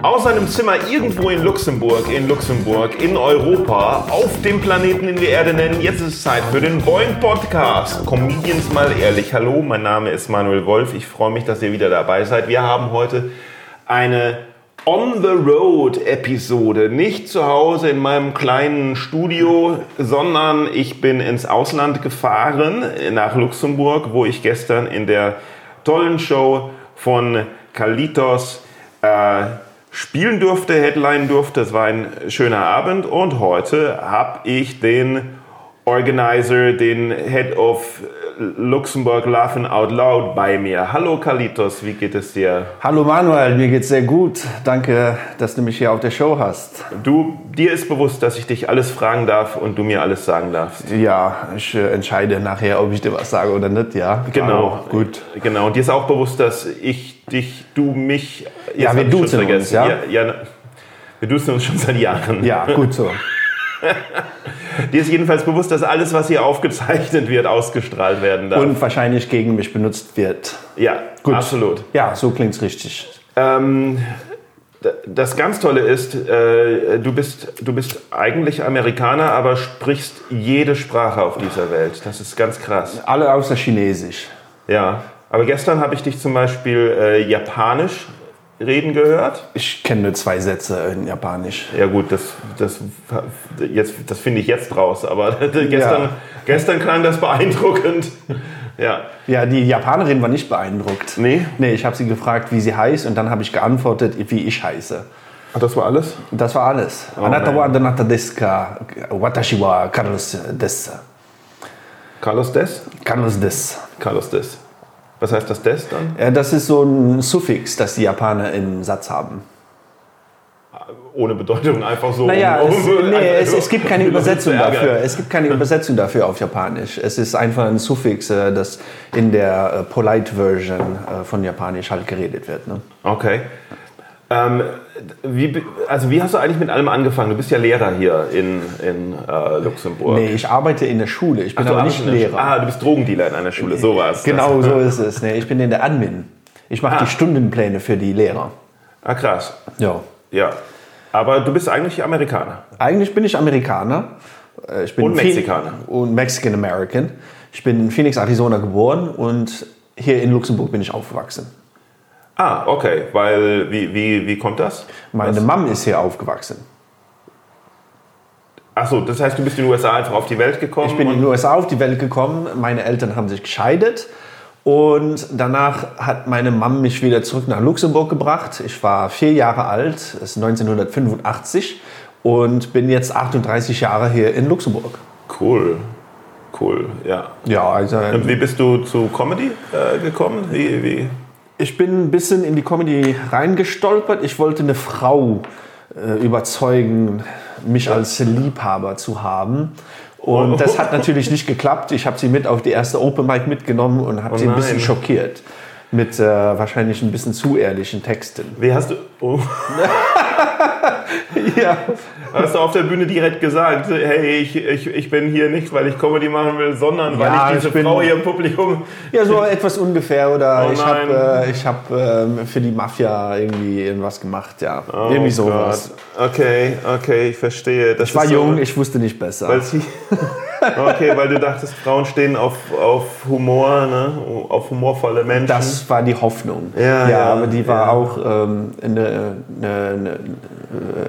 Aus seinem Zimmer irgendwo in Luxemburg, in Luxemburg, in Europa, auf dem Planeten, den wir Erde nennen. Jetzt ist es Zeit für den Boing Podcast. Comedians mal ehrlich. Hallo, mein Name ist Manuel Wolf. Ich freue mich, dass ihr wieder dabei seid. Wir haben heute eine On the Road Episode. Nicht zu Hause in meinem kleinen Studio, sondern ich bin ins Ausland gefahren, nach Luxemburg, wo ich gestern in der tollen Show von Kalitos äh, spielen durfte, Headline durfte. Es war ein schöner Abend und heute habe ich den Organizer, den Head of Luxemburg Laughing Out Loud bei mir. Hallo Kalitos, wie geht es dir? Hallo Manuel, mir geht's sehr gut. Danke, dass du mich hier auf der Show hast. Du, dir ist bewusst, dass ich dich alles fragen darf und du mir alles sagen darfst. Ja, ich äh, entscheide nachher, ob ich dir was sage oder nicht, ja. Genau, gut. Genau, und dir ist auch bewusst, dass ich dich, du mich... Ja, wir duzen uns, ja? ja? Ja, wir duzen uns schon seit Jahren. Ja, gut so. Dir ist jedenfalls bewusst, dass alles, was hier aufgezeichnet wird, ausgestrahlt werden darf. Und wahrscheinlich gegen mich benutzt wird. Ja, Gut. absolut. Ja, so klingt es richtig. Ähm, das ganz Tolle ist, äh, du, bist, du bist eigentlich Amerikaner, aber sprichst jede Sprache auf dieser Welt. Das ist ganz krass. Alle außer Chinesisch. Ja, aber gestern habe ich dich zum Beispiel äh, Japanisch reden gehört? Ich kenne nur zwei Sätze in Japanisch. Ja gut, das, das, das finde ich jetzt raus, aber gestern, ja. gestern klang das beeindruckend. Ja. ja, die Japanerin war nicht beeindruckt. Nee? Nee, ich habe sie gefragt, wie sie heißt und dann habe ich geantwortet, wie ich heiße. Ach, das war alles? Das war alles. Oh, Anata wa donata desu ka? Watashi wa Carlos desu. Carlos des? Carlos des. Carlos des. Was heißt das des dann? Ja, das ist so ein Suffix, das die Japaner im Satz haben. Ohne Bedeutung, einfach so. Naja, um, es, nee, es, es, gibt keine Übersetzung dafür. Es gibt keine Übersetzung dafür auf Japanisch. Es ist einfach ein Suffix, äh, das in der äh, Polite Version äh, von Japanisch halt geredet wird. Ne? Okay. Ähm, wie, also wie hast du eigentlich mit allem angefangen? Du bist ja Lehrer hier in, in äh, Luxemburg. Nee, ich arbeite in der Schule. Ich bin Ach, aber nicht Lehrer. Ah, du bist Drogendealer in einer Schule, so war es. Genau so ist es. Nee, ich bin in der Admin. Ich mache ah. die Stundenpläne für die Lehrer. Ah, krass. Ja. Ja. Aber du bist eigentlich Amerikaner. Eigentlich bin ich Amerikaner. Äh, ich bin und Mexikaner. Und Mexican American. Ich bin in Phoenix, Arizona geboren und hier in Luxemburg bin ich aufgewachsen. Ah, okay. Weil, wie, wie, wie kommt das? Meine? Mom ist hier aufgewachsen. Achso, das heißt, du bist in den USA einfach auf die Welt gekommen? Ich bin in den USA auf die Welt gekommen. Meine Eltern haben sich gescheitert. Und danach hat meine Mom mich wieder zurück nach Luxemburg gebracht. Ich war vier Jahre alt, das ist 1985, und bin jetzt 38 Jahre hier in Luxemburg. Cool. Cool, ja. Ja, also. Und wie bist du zu Comedy äh, gekommen? Wie, wie? Ich bin ein bisschen in die Comedy reingestolpert. Ich wollte eine Frau äh, überzeugen, mich als Liebhaber zu haben. Und das hat natürlich nicht geklappt. Ich habe sie mit auf die erste Open Mic mitgenommen und habe oh sie ein bisschen schockiert. Mit äh, wahrscheinlich ein bisschen zu ehrlichen Texten. Wie hast du. Oh. ja. Hast du auf der Bühne direkt gesagt, hey, ich, ich, ich bin hier nicht, weil ich Comedy machen will, sondern weil ja, ich diese ich Frau hier im Publikum... Ja, so etwas ungefähr. Oder oh ich habe äh, hab, äh, für die Mafia irgendwie irgendwas gemacht, ja. Oh irgendwie sowas. Gott. Okay, okay, ich verstehe. Das ich war jung, so, ich wusste nicht besser. okay, weil du dachtest, Frauen stehen auf, auf Humor, ne? auf humorvolle Menschen. Das war die Hoffnung. Ja, ja, aber die war ja. auch ähm, eine, eine, eine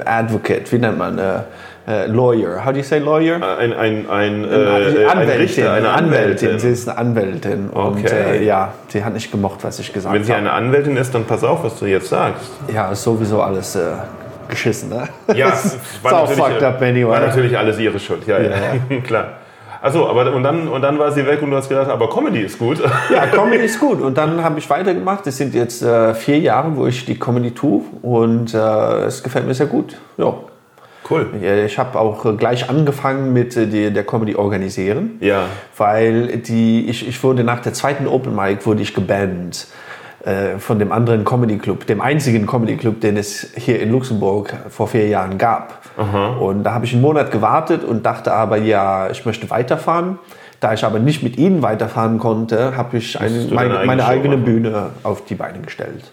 Advocate, wie nennt man? Äh, äh, lawyer. How do you say lawyer? Ein, ein, ein, äh, ein Richter, eine Anwältin. Anwältin. Sie ist eine Anwältin. Okay. Und äh, ja, sie hat nicht gemocht, was ich gesagt habe. Wenn sie eine Anwältin ist, dann pass auf, was du jetzt sagst. Ja, ist sowieso alles äh, geschissen, ne? Ja, war, natürlich, up anyway. war natürlich alles ihre Schuld, ja, ja. ja. klar. Also, aber und dann, und dann war sie weg und du hast gedacht, aber Comedy ist gut. Ja, Comedy ist gut. Und dann habe ich weitergemacht. Es sind jetzt äh, vier Jahre, wo ich die Comedy tue und äh, es gefällt mir sehr gut. Ja. Cool. Ich habe auch gleich angefangen mit äh, der Comedy organisieren. Ja. Weil die, ich, ich wurde nach der zweiten Open Mic wurde ich gebannt äh, von dem anderen Comedy Club, dem einzigen Comedy Club, den es hier in Luxemburg vor vier Jahren gab. Aha. Und da habe ich einen Monat gewartet und dachte aber, ja, ich möchte weiterfahren. Da ich aber nicht mit ihnen weiterfahren konnte, habe ich eine, meine, meine eigene Bühne auf die Beine gestellt.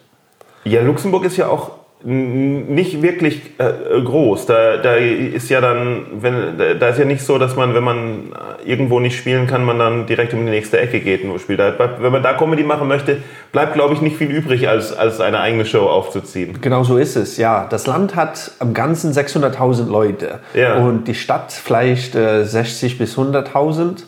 Ja, Luxemburg ist ja auch nicht wirklich äh, groß. Da, da ist ja dann, wenn, da- ist ja nicht so, dass man, wenn man irgendwo nicht spielen kann, man dann direkt um die nächste Ecke geht und spielt. Wenn man da Comedy machen möchte, bleibt, glaube ich, nicht viel übrig, als, als eine eigene Show aufzuziehen. Genau so ist es, ja. Das Land hat am Ganzen 600.000 Leute Ja. und die Stadt vielleicht äh, 60 bis 100.000.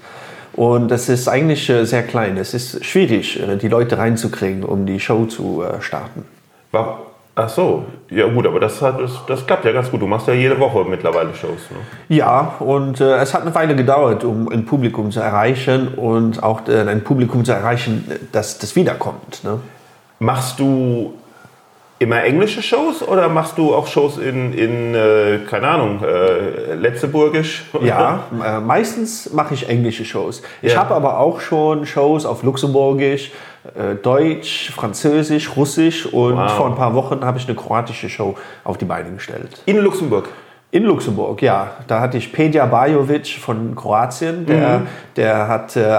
Und das ist eigentlich äh, sehr klein. Es ist schwierig, äh, die Leute reinzukriegen, um die Show zu äh, starten. War, ach so, ja gut, aber das, hat, das, klappt ja ganz gut. Du machst ja jede Woche mittlerweile Shows. Ne? Ja, und äh, es hat eine Weile gedauert, um ein Publikum zu erreichen und auch äh, ein Publikum zu erreichen, das, das wiederkommt. Ne? Machst du immer englische Shows oder machst du auch Shows in, in äh, keine Ahnung, äh, Letzeburgisch? Ja, äh, meistens mache ich englische Shows. Ich Ja. habe aber auch schon Shows auf Luxemburgisch, Deutsch, Französisch, Russisch und Wow. vor ein paar Wochen habe ich eine kroatische Show auf die Beine gestellt. In Luxemburg. In Luxemburg, ja. Da hatte ich Pedja Bajovic von Kroatien. Der, der hat äh,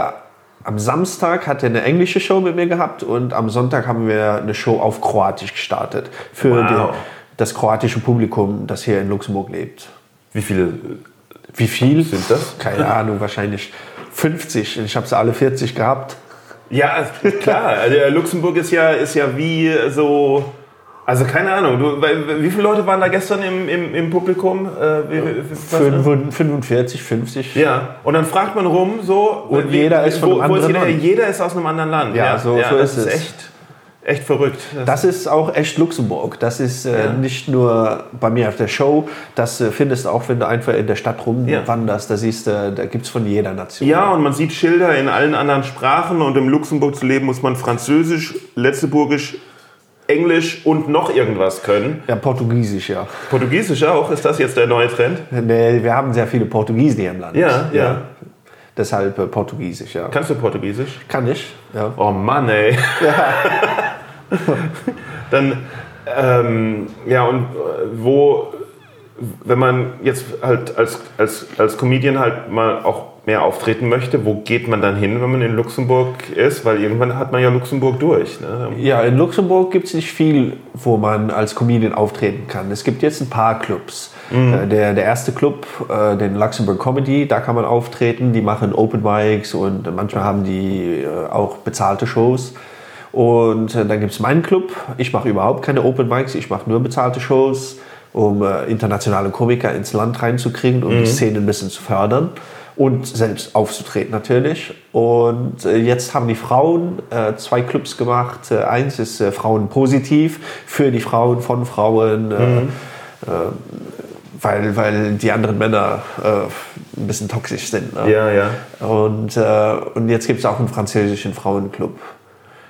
am Samstag hat er eine englische Show mit mir gehabt und am Sonntag haben wir eine Show auf Kroatisch gestartet für Wow. die, das kroatische Publikum, das hier in Luxemburg lebt. Wie viele Wie viel sind das? Keine Ahnung, wahrscheinlich 50. Ich habe sie alle 40 gehabt. Ja, klar. Also Luxemburg ist ja, ist ja wie so. Also keine Ahnung, du, wie viele Leute waren da gestern im, im, im Publikum? Äh, wie, wie, was- 45, 45, 50. Ja, und dann fragt man rum so. Und jeder ist von wo, einem wo ist anderen jeder, Land. jeder ist aus einem anderen Land. Ja, so- so das ist es. echt, echt verrückt. Das ist auch echt Luxemburg. Das ist äh, Ja. nicht nur bei mir auf der Show. Das äh, findest du auch, wenn du einfach in der Stadt rumwanderst. Da siehst du, da gibt es von jeder Nation. Ja, und man sieht Schilder in allen anderen Sprachen und im Luxemburg zu leben muss man Französisch, Letzeburgisch, Englisch und noch irgendwas können. Ja, Portugiesisch, ja. Portugiesisch auch, ist das jetzt der neue Trend? Nee, wir haben sehr viele Portugiesen hier im Land. Ja, ja. Deshalb äh, Portugiesisch, ja. Kannst du Portugiesisch? Kann ich, ja. Oh Mann, ey. Dann, ähm, ja, und äh, wo, wenn man jetzt halt als, als, als Comedian halt mal auch mehr auftreten möchte, wo geht man dann hin, wenn man in Luxemburg ist? Weil irgendwann hat man ja Luxemburg durch. Ne? Ja, in Luxemburg gibt es nicht viel, wo man als Comedian auftreten kann. Es gibt jetzt ein paar Clubs. Äh, Der, der erste Club, äh, den Luxemburg Comedy, da kann man auftreten. Die machen Open Mics und manchmal haben die auch bezahlte Shows. Und äh, dann gibt es meinen Club. Ich mache überhaupt keine Open Mics, ich mache nur bezahlte Shows, um äh, internationale Komiker ins Land reinzukriegen, um die Szene ein bisschen zu fördern und selbst aufzutreten natürlich. Und äh, jetzt haben die Frauen äh, zwei Clubs gemacht. Äh, eins ist Frauen positiv für die Frauen von Frauen. Äh, weil, weil die anderen Männer äh, ein bisschen toxisch sind. Ne? Ja, ja. Und, äh, und jetzt gibt es auch einen französischen Frauenclub.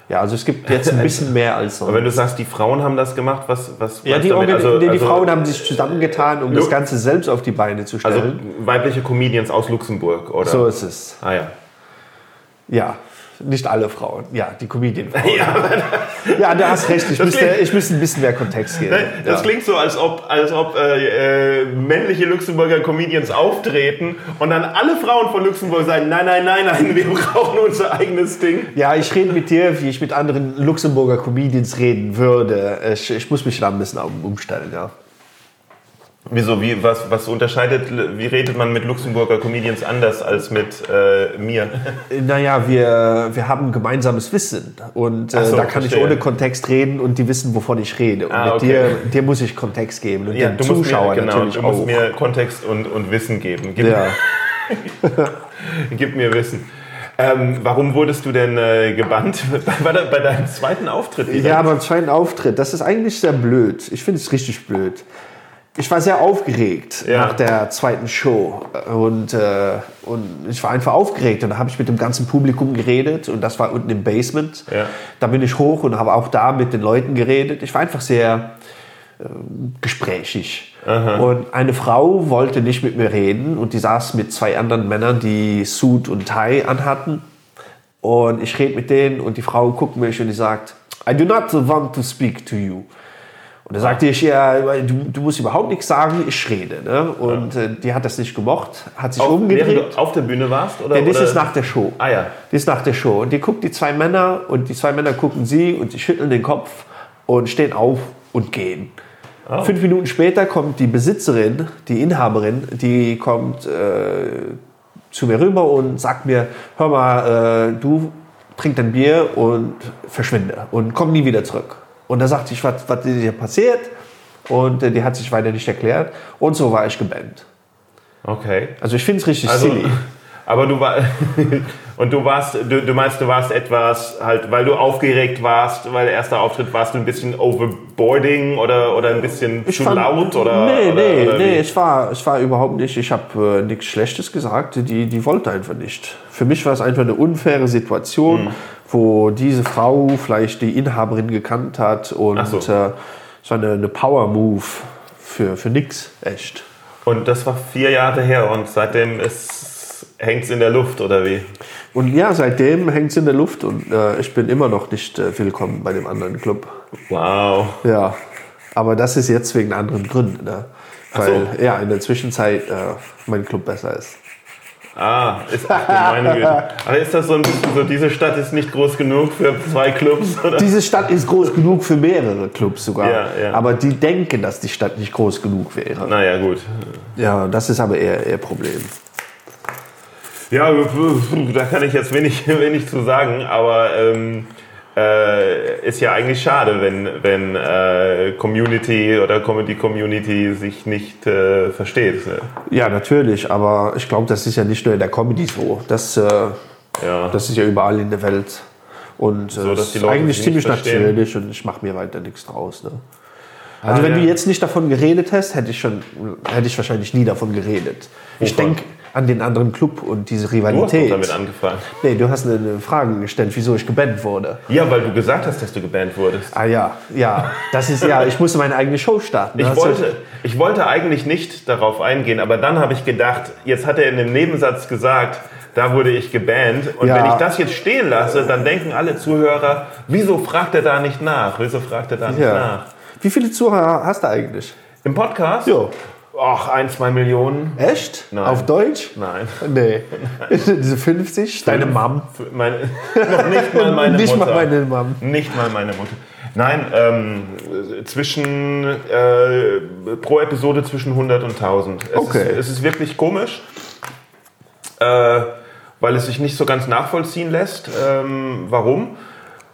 Ja, also es gibt jetzt ein bisschen mehr als Aber wenn sonst. du sagst, die Frauen haben das gemacht, was, was Ja, die, damit? Organ- die, also, Frauen haben sich zusammengetan, um Lu- das Ganze selbst auf die Beine zu also stellen. weibliche Comedians aus Luxemburg, oder? so ist es. Ah ja. Ja, nicht alle Frauen. Ja, die Comedian-Frauen. Ja, Ja, du hast recht. Ich Das müsste, klingt- ich müsste ein bisschen mehr Kontext geben. Das ja. klingt so, als ob, als ob äh, äh, männliche Luxemburger Comedians auftreten und dann alle Frauen von Luxemburg sagen, nein, nein, nein, nein, wir brauchen unser eigenes Ding. Ja, ich rede mit dir, wie ich mit anderen Luxemburger Comedians reden würde. Ich, ich muss mich da ein bisschen um- umstellen, ja. Wieso, wie, was, was unterscheidet, wie redet man mit Luxemburger Comedians anders als mit äh, mir? Naja, wir, wir haben gemeinsames Wissen und äh, so, da kann verstehe. ich ohne Kontext reden und die wissen, wovon ich rede. Und Ah, mit okay. dir, dir muss ich Kontext geben und den Zuschauer mir, genau, natürlich du musst auch. mir Kontext und, und Wissen geben. Gib, ja. gib mir Wissen. Ähm, warum wurdest du denn äh, gebannt bei, bei deinem zweiten Auftritt? ja, beim zweiten Auftritt, das ist eigentlich sehr blöd. Ich finde es richtig blöd. Ich war sehr aufgeregt Ja. nach der zweiten Show und, äh, und ich war einfach aufgeregt und da habe ich mit dem ganzen Publikum geredet und das war unten im Basement. Ja. Da bin ich hoch und habe auch da mit den Leuten geredet. Ich war einfach sehr äh, gesprächig. Und eine Frau wollte nicht mit mir reden und die saß mit zwei anderen Männern, die Suit und Tie anhatten. Und ich rede mit denen und die Frau guckt mich und die sagt, I do not want to speak to you. Und da sagte ich, ja, du, du musst überhaupt nichts sagen, ich rede. Ne? Und äh, die hat das nicht gemocht, hat sich Auf, während umgedreht. du auf der Bühne warst? Oder, Ja, das oder? ist nach der Show. Ah ja. Das ist nach der Show. Und die guckt die zwei Männer und die zwei Männer gucken sie und sie schütteln den Kopf und stehen auf und gehen. Fünf Minuten später kommt die Besitzerin, die Inhaberin, die kommt äh, zu mir rüber und sagt mir, hör mal, äh, du trink dein Bier und verschwinde und komm nie wieder zurück. Und da sagte ich, was, was ist hier passiert? Und äh, die hat sich weiter nicht erklärt. Und so war ich gebannt. Okay. Also ich finde es richtig Also, silly. aber du war und du warst, du, du meinst, du warst etwas halt, weil du aufgeregt warst, weil der erste Auftritt warst du ein bisschen overboarding oder oder ein bisschen zu fand- laut oder Nee, oder, nee, oder nee, es war, es war überhaupt nicht. Ich habe äh, nichts Schlechtes gesagt. Die, die wollte einfach nicht. Für mich war es einfach eine unfaire Situation, Hm. Wo diese Frau vielleicht die Inhaberin gekannt hat und so. äh, so eine, eine Power-Move für, für nix, echt. Und das war vier Jahre her und seitdem hängt es in der Luft oder wie? Und ja, seitdem hängt es in der Luft und äh, ich bin immer noch nicht äh, willkommen bei dem anderen Club. Wow. Ja, aber das ist jetzt wegen anderen Gründen. Ne? Ach so. Weil ja, in der Zwischenzeit äh, mein Club besser ist. Ah, ist ach, meine Güte. Aber ist das so ein bisschen so, diese Stadt ist nicht groß genug für zwei Clubs? Oder? Diese Stadt ist groß genug für mehrere Clubs sogar. Ja, ja. Aber die denken, dass die Stadt nicht groß genug wäre. Naja, gut. Ja, das ist aber eher ihr Problem. Ja, da kann ich jetzt wenig, wenig zu sagen, aber ähm, äh, ist ja eigentlich schade, wenn, wenn äh, Community oder Comedy Community sich nicht äh, versteht. ne? Ja, natürlich, aber ich glaube, das ist ja nicht nur in der Comedy so. Das, äh, Ja. das ist ja überall in der Welt. Und äh, So, das ist eigentlich ziemlich natürlich und ich mache mir weiter nichts draus. Ne? Also Ah, wenn ja. du jetzt nicht davon geredet hast, hätte ich, schon, hätte ich wahrscheinlich nie davon geredet. Ich denke an den anderen Club und diese Du hast Rivalität. damit angefangen. nee, du hast eine, Frage gestellt, wieso ich gebannt wurde. Ja, weil du gesagt hast, dass du gebannt wurdest. Ah ja, ja, das ist ja, ich musste meine eigene Show starten. Ich wollte, ich wollte eigentlich nicht darauf eingehen, aber dann habe ich gedacht, jetzt hat er in dem Nebensatz gesagt, da wurde ich gebannt. Und Ja. wenn ich das jetzt stehen lasse, dann denken alle Zuhörer, wieso fragt er da nicht nach? Wieso fragt er da nicht Ja. nach? Wie viele Zuhörer hast du eigentlich? Im Podcast? Jo. Ach, ein, zwei Millionen? Echt? Nein. Auf Deutsch? Nein. Nee. Diese 50? Deine Mom? Meine, noch nicht mal meine Nicht Mutter. mal meine Mom. Nicht mal meine Mutter. Nein, ähm, zwischen äh, pro Episode zwischen 100 und 1000. Es Okay. Ist, es ist wirklich komisch, äh, weil es sich nicht so ganz nachvollziehen lässt. Ähm, warum?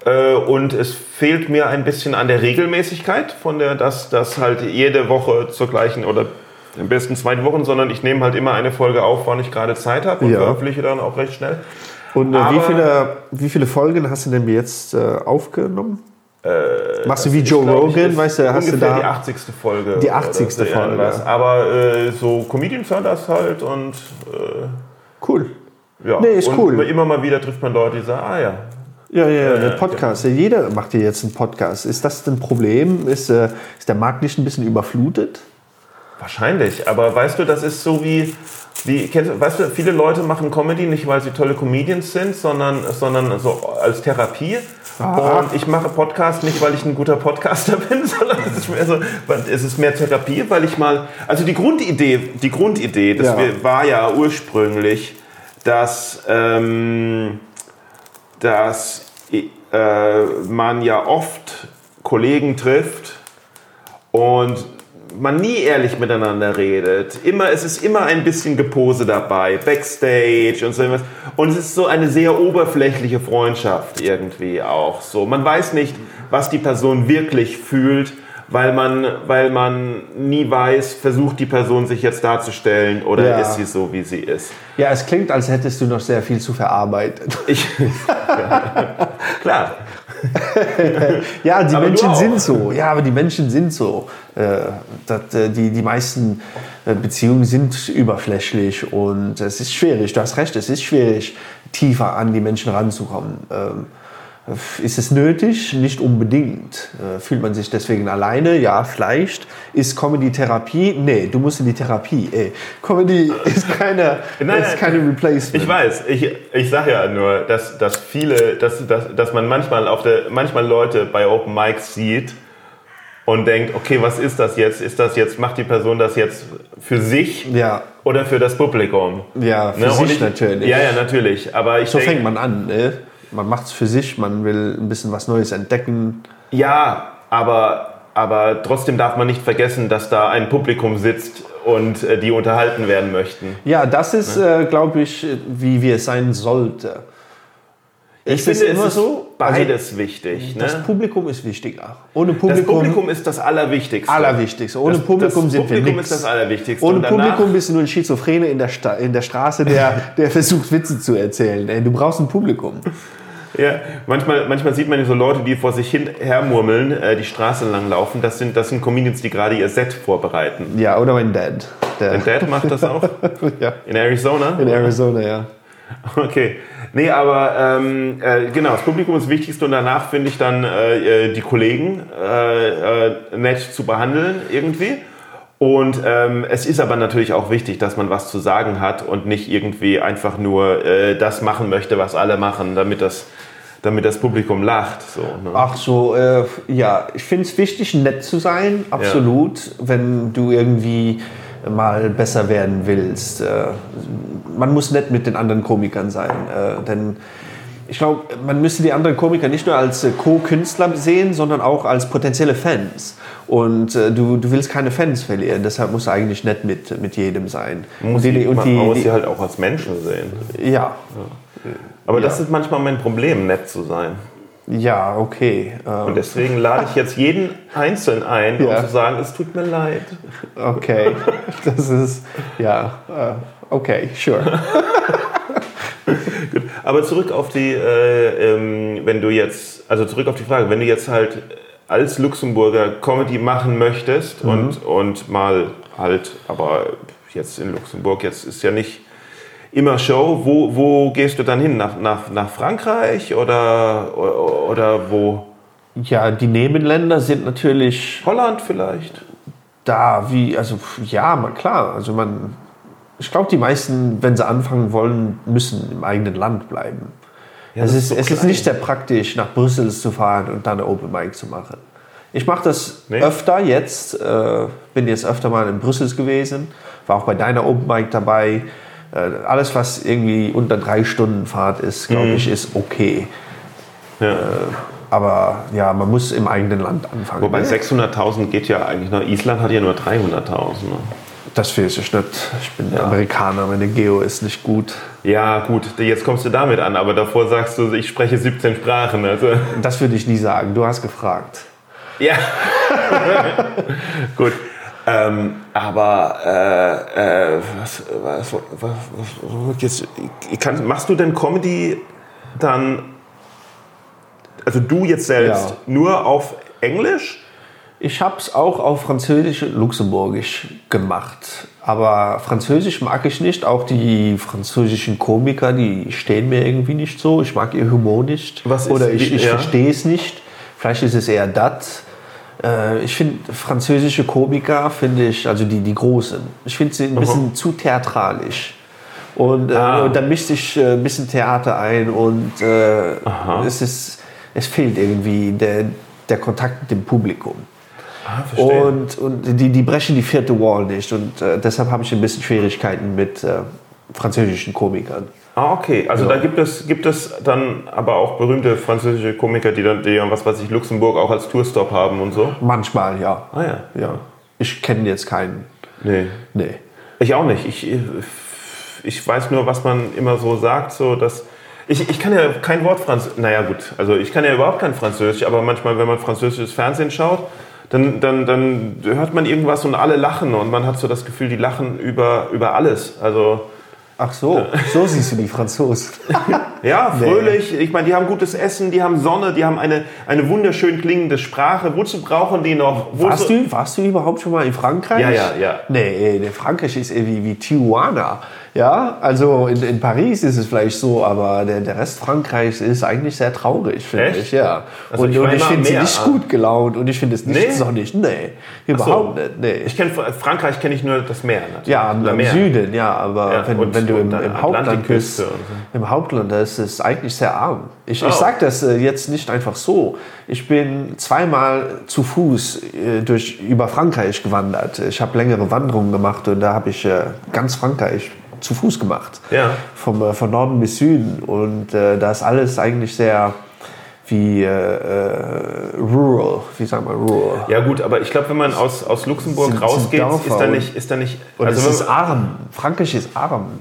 Äh, und es fehlt mir ein bisschen an der Regelmäßigkeit, von der, dass das halt jede Woche zur gleichen oder am besten zwei Wochen, sondern ich nehme halt immer eine Folge auf, wann ich gerade Zeit habe und Ja. veröffentliche dann auch recht schnell. Und äh, wie, viele, wie viele Folgen hast du denn jetzt äh, aufgenommen? Machst du wie Joe glaub Rogan, weißt du, hast du da... die 80. Folge. Die oder 80. so Folge. irgendwas. Aber äh, so Comedians hören das halt und äh, Cool. ja. Nee, ist und cool. Immer mal wieder trifft man Leute, die sagen, ah ja. Ja, ja, ja, der ja, Podcast. Ja, jeder macht hier jetzt einen Podcast. Ist das ein Problem? Ist, äh, ist der Markt nicht ein bisschen überflutet? Wahrscheinlich, aber weißt du, das ist so wie, wie kennst, weißt du, viele Leute machen Comedy nicht, weil sie tolle Comedians sind, sondern, sondern so als Therapie. Ah. Und ich mache Podcast nicht, weil ich ein guter Podcaster bin, sondern es ist mehr, so, es ist mehr Therapie, weil ich mal, also die Grundidee, die Grundidee, das Ja. war ja ursprünglich, dass, ähm, dass äh, man ja oft Kollegen trifft und man nie ehrlich miteinander redet. Immer, es ist immer ein bisschen Gepose dabei, Backstage und so irgendwas. Und es ist so eine sehr oberflächliche Freundschaft irgendwie auch. So, man weiß nicht, was die Person wirklich fühlt, weil man, weil man nie weiß, versucht die Person sich jetzt darzustellen oder Ja. ist sie so, wie sie ist. Ja, es klingt, als hättest du noch sehr viel zu verarbeiten. Ich, klar. Ja, die Aber Menschen sind so. Ja, aber die Menschen sind so. Äh, dat, äh, die, die meisten äh, Beziehungen sind überflächlich und es ist schwierig. Du hast recht, es ist schwierig, tiefer an die Menschen ranzukommen. Ähm, ist es nötig? Nicht unbedingt. Äh, fühlt man sich deswegen alleine? Ja, vielleicht. Ist Comedy Therapie? Nee, du musst in die Therapie. Ey. Comedy ist keine, Nein, ist keine Replacement. Ich weiß, ich, ich sage ja nur, dass, dass viele, dass, dass, dass man manchmal, auf der, manchmal Leute bei Open Mics sieht und denkt, okay, was ist das jetzt? Ist das jetzt, macht die Person das jetzt für sich Ja, oder für das Publikum? ja für Ne? Sich ich, natürlich. Ja, ja, natürlich. Aber ich So denk- fängt man an. Ne? Man macht es für sich, man will ein bisschen was Neues entdecken. Ja, aber aber trotzdem darf man nicht vergessen, dass da ein Publikum sitzt und äh, die unterhalten werden möchten. Ja, das ist, äh, glaube ich, wie wir es sein sollte. Ich Ist es finde, immer ist so? beides Also, wichtig. Ne? Das Publikum ist wichtiger. Ohne Das Publikum, Publikum ist das Allerwichtigste. Allerwichtigste. Ohne das, Publikum das sind wir Publikum nix. ist das Allerwichtigste. Ohne Publikum bist du nur ein Schizophrene in der, Sta in der Straße, der, der versucht, Witze zu erzählen. Ey, du brauchst ein Publikum. Ja, manchmal, manchmal sieht man so Leute, die vor sich hin hermurmeln, äh, die Straße lang laufen. Das sind, das sind Comedians, die gerade ihr Set vorbereiten. Ja, oder mein Dad. Der, Dein Dad macht das auch? ja, In Arizona? in Arizona, ja. Okay. Nee, aber ähm, äh, genau, das Publikum ist das Wichtigste und danach finde ich dann äh, äh, die Kollegen äh, äh, nett zu behandeln irgendwie. Und ähm, es ist aber natürlich auch wichtig, dass man was zu sagen hat und nicht irgendwie einfach nur äh, das machen möchte, was alle machen, damit das, damit das Publikum lacht. So, ne? Ach so, äh, ja, ich finde es wichtig, nett zu sein, absolut, wenn du irgendwie mal besser werden willst. Äh, man muss nett mit den anderen Komikern sein, äh, denn ich glaube, man müsste die anderen Komiker nicht nur als äh, Co-Künstler sehen, sondern auch als potenzielle Fans. Und äh, du, du willst keine Fans verlieren, deshalb muss eigentlich nett mit, mit jedem sein. Man muss, und sie, die, und man, die, man muss die, sie halt auch als Menschen sehen. ja, Aber das ist manchmal mein Problem, nett zu sein. Ja, okay. ähm, Und deswegen lade ich jetzt jeden einzeln ein, Ja. um zu sagen, es tut mir leid. Okay, das ist, ja, äh, okay, sure. Gut. Aber zurück auf die, äh, ähm, wenn du jetzt, also zurück auf die Frage, wenn du jetzt halt als Luxemburger Comedy machen möchtest Mhm. und, und mal halt, aber jetzt in Luxemburg, jetzt ist ja nicht immer Show, wo, wo gehst du dann hin? Nach, nach, nach Frankreich oder, oder wo? Ja, die Nebenländer sind natürlich Holland vielleicht? da, wie, also ja, klar, also man, ich glaube, die meisten, wenn sie anfangen wollen, müssen im eigenen Land bleiben. Ja, es ist, so es ist nicht sehr praktisch, nach Brüssel zu fahren und dann eine Open Mic zu machen. Ich mache das Nee. öfter jetzt, äh, bin jetzt öfter mal in Brüssel gewesen, war auch bei deiner Open Mic dabei. Äh, alles, was irgendwie unter drei Stunden Fahrt ist, glaube Mhm. ich, ist okay. Ja. Aber ja, man muss im eigenen Land anfangen. Wobei 600.000 geht ja eigentlich noch. Island hat ja nur 300.000. Ne? Das weiß ich nicht. Ich bin Amerikaner, meine Geo ist nicht gut. Ja, gut, jetzt kommst du damit an, aber davor sagst du, ich spreche 17 Sprachen. Also, Das würde ich nie sagen. Du hast gefragt. ja. gut. Ähm, aber äh, äh, was, was, was, was, was jetzt, kann, machst du denn Comedy dann, also du jetzt selbst, Ja. nur auf Englisch? Ich habe es auch auf Französisch und Luxemburgisch gemacht. Aber Französisch mag ich nicht. Auch die französischen Komiker, die stehen mir irgendwie nicht so. Ich mag ihr Humor nicht. Was ist- Oder ich, ich ja. verstehe es nicht. Vielleicht ist es eher das. Äh, Ich finde französische Komiker, finde ich, also die, die Großen, ich finde sie ein bisschen zu theatralisch. Und, äh, Ah. und dann mischt sich äh, ein bisschen Theater ein und äh, es, ist, es fehlt irgendwie der, der Kontakt mit dem Publikum. Ah. Und, und die, die brechen die vierte Wall nicht. Und äh, deshalb habe ich ein bisschen Schwierigkeiten mit französischen Komikern. Ah, okay. Also da gibt es, gibt es dann aber auch berühmte französische Komiker, die dann, die dann was weiß ich, Luxemburg auch als Tourstop haben und so. Manchmal, ja. Ah ja. ja. Ich kenne jetzt keinen. Nee. Nee. Ich auch nicht. Ich, ich weiß nur, was man immer so sagt, so dass. Ich, ich kann ja kein Wort Französisch. Naja, gut. Also ich kann ja überhaupt kein Französisch, aber manchmal, wenn man französisches Fernsehen schaut, dann, dann, dann hört man irgendwas und alle lachen und man hat so das Gefühl, die lachen über, über alles. Also. Ach so, so siehst du die Franzosen. Ja, fröhlich. Ich meine, die haben gutes Essen, die haben Sonne, die haben eine, eine wunderschön klingende Sprache. Wozu brauchen die noch? Warst Wozu- du, warst du überhaupt schon mal in Frankreich? Ja, ja, ja. Nee, nee Frankreich ist irgendwie wie Tijuana. Ja, also in, in Paris ist es vielleicht so, aber der, der Rest Frankreichs ist eigentlich sehr traurig, finde ich. Ja. Also und ich ich, und finde sie nicht ah. gut gelaunt und ich finde es nicht Nee? sonnig. Nee, überhaupt nicht. Nee. Ich kenne Frankreich kenne ich nur das Meer. Natürlich. Ja, am, La am. Süden, ja, aber Ja, wenn, und- wenn du im, im Hauptland bist, so. im Hauptland, da ist es eigentlich sehr arm. Ich, Oh. ich sage das äh, jetzt nicht einfach so. Ich bin zweimal zu Fuß äh, durch, über Frankreich gewandert. Ich habe längere Wanderungen gemacht und da habe ich äh, ganz Frankreich zu Fuß gemacht. Ja. Vom, äh, von Norden bis Süden. Und äh, da ist alles eigentlich sehr, wie äh, äh, rural, wie sagen wir rural. Ja gut, aber ich glaube, wenn man aus, aus Luxemburg Sind- rausgeht, sind ist da nicht, ist da nicht. Und also es ist arm. Frankreich ist arm.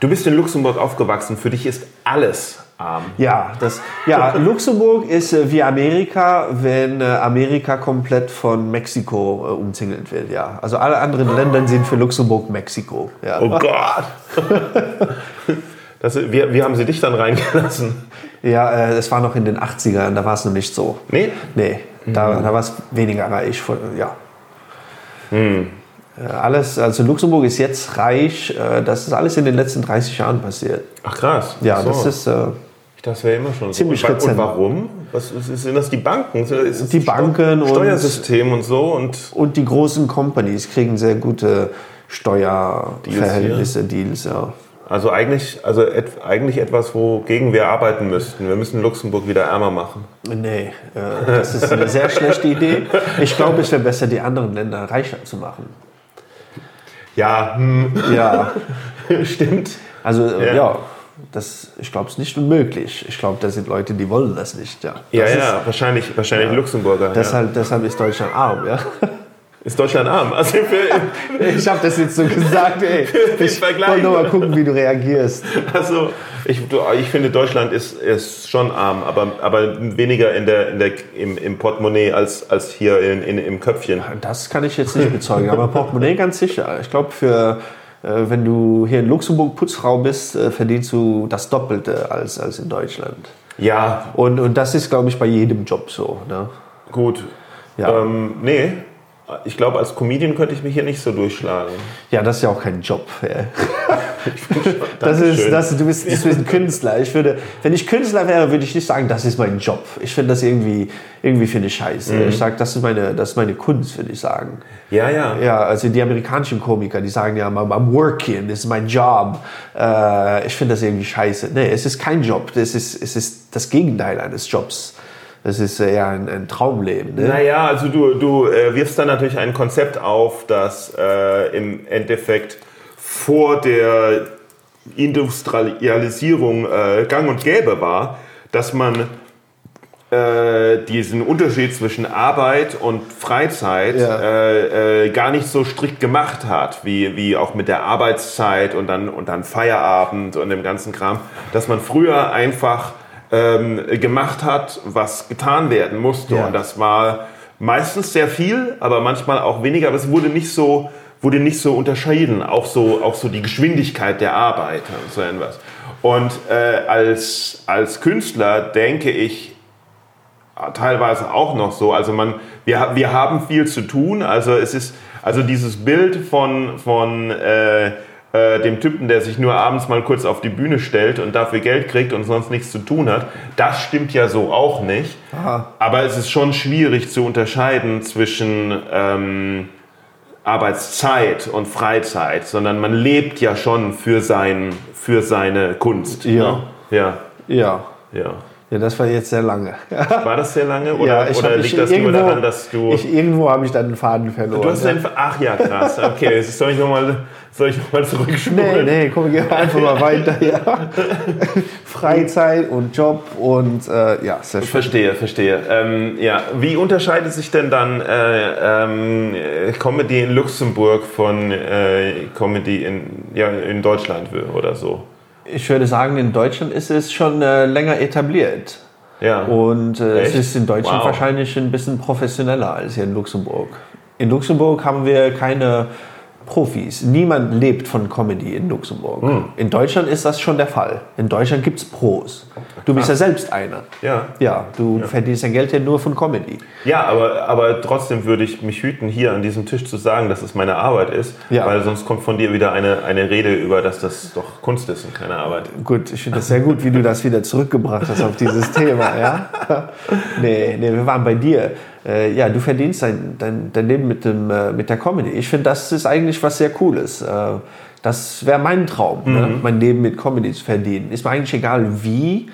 du bist in Luxemburg aufgewachsen. Für dich ist alles arm. Ja, das, ja Luxemburg ist äh, wie Amerika, wenn äh, Amerika komplett von Mexiko äh, umzingelt wird. Ja. Also alle anderen Länder sind für Luxemburg Mexiko. Ja. Oh Gott. Das, wie, wie haben sie dich dann reingelassen? Ja, äh, es war noch in den 80ern, da war es noch nicht so. Nee? Nee, da, da war es weniger reich. Von, ja. Äh, Alles, also Luxemburg ist jetzt reich. äh, Das ist alles in den letzten 30 Jahren passiert. Ach krass. Ja, so. das ist äh, Das wäre immer schon Ziemlich so. Und, wa- und rezent. warum? Was sind das die Banken? Ist es Die Steu- Banken und- Steuersystem und so und und die großen Companies kriegen sehr gute Steuerverhältnisse, Deals. ja. also eigentlich also et, eigentlich etwas, wogegen wir arbeiten müssten. Wir müssen Luxemburg wieder ärmer machen. Nee, äh, das ist eine sehr schlechte Idee. Ich glaube, es wäre besser, die anderen Länder reicher zu machen. Ja, hm, Ja, stimmt. also äh, Ja. ja, das, ich glaube, es ist nicht unmöglich. Ich glaube, da sind Leute, die wollen das nicht. Ja, Ja, ja, wahrscheinlich, wahrscheinlich Luxemburger. Ist, ja. deshalb, deshalb ist Deutschland arm. Ja. Ist Deutschland arm? Also Ich habe das jetzt so gesagt. Ey. Ich wollte nur mal gucken, wie du reagierst. Also ich, ich finde, Deutschland ist, ist schon arm, aber, aber weniger in der, in der, im, im Portemonnaie als, als hier in, in, im Köpfchen. Das kann ich jetzt nicht bezeugen, aber Portemonnaie ganz sicher. Ich glaube, für wenn du hier in Luxemburg Putzfrau bist, äh, verdienst du das Doppelte als, als in Deutschland. Ja, Und, und das ist, glaube ich, bei jedem Job so. Ne? gut. Ja. Ähm, nee, ich glaube, als Comedian könnte ich mich hier nicht so durchschlagen. Ja, das ist ja auch kein Job. Das ist, das, du, bist, du bist ein Künstler. Ich würde, wenn ich Künstler wäre, würde ich nicht sagen, das ist mein Job. Ich finde das irgendwie, irgendwie finde ich scheiße. Mhm. Ich sage, das ist meine, das ist meine Kunst, würde ich sagen. Ja, ja. Ja, also die amerikanischen Komiker, die sagen ja, I'm, I'm working, this is my job. Äh, ich finde das irgendwie scheiße. Nee, es ist kein Job. Das ist, es ist das Gegenteil eines Jobs. Das ist eher ein, ein Traumleben. Ne? Naja, also du, du äh, wirfst dann natürlich ein Konzept auf, das äh, im Endeffekt vor der Industrialisierung äh, gang und gäbe war, dass man äh, diesen Unterschied zwischen Arbeit und Freizeit Ja. äh, äh, gar nicht so strikt gemacht hat, wie, wie auch mit der Arbeitszeit und dann, und dann Feierabend und dem ganzen Kram, dass man früher einfach ähm, gemacht hat, was getan werden musste. Ja. Und das war meistens sehr viel, aber manchmal auch weniger, aber es wurde nicht so, wurde nicht so unterschieden, auch so, auch so die Geschwindigkeit der Arbeit und so etwas. Und äh, als, als Künstler denke ich, teilweise auch noch so. Also man, wir, wir haben viel zu tun. Also es ist, also dieses Bild von, von äh, äh, dem Typen, der sich nur abends mal kurz auf die Bühne stellt und dafür Geld kriegt und sonst nichts zu tun hat, das stimmt ja so auch nicht. Aber es ist schon schwierig zu unterscheiden zwischen ähm, Arbeitszeit und Freizeit, sondern man lebt ja schon für, sein, für seine Kunst. Ja. Ne? Ja, Ja. ja. Ja, das war jetzt sehr lange. War das sehr lange oder, ja, ich oder liegt ich, das nur irgendwo, daran, dass du... Ich, irgendwo habe ich dann den Faden verloren. du hast ja. den, ach ja, krass. Okay, jetzt soll ich nochmal soll ich noch mal Nee, zurückspulen? nee, komm, wir einfach mal weiter. Ja. Freizeit und Job und äh, ja, sehr schön. Verstehe, verstehe. Ähm, ja, wie unterscheidet sich denn dann äh, äh, Comedy in Luxemburg von äh, Comedy in, ja, in Deutschland oder so? Ich würde sagen, in Deutschland ist es schon äh, länger etabliert. Ja. Und äh, es ist in Deutschland Wow. wahrscheinlich ein bisschen professioneller als hier in Luxemburg. In Luxemburg haben wir keine Profis. Niemand lebt von Comedy in Luxemburg. Hm. In Deutschland ist das schon der Fall. In Deutschland gibt es Pros. Du bist ja selbst einer. Ja. Ja, du verdienst dein Geld ja nur von Comedy. Ja, aber, aber trotzdem würde ich mich hüten, hier an diesem Tisch zu sagen, dass es meine Arbeit ist, Ja. weil sonst kommt von dir wieder eine, eine Rede über, dass das doch Kunst ist und keine Arbeit. Gut, ich finde das sehr gut, wie du das wieder zurückgebracht hast auf dieses Thema. Ja? Nee, nee, wir waren bei dir. Äh, ja, du verdienst dein, dein, dein Leben mit, dem, äh, mit der Comedy. Ich finde, das ist eigentlich was sehr Cooles. Äh, das wäre mein Traum, ne? mein Leben mit Comedy zu verdienen. Ist mir eigentlich egal wie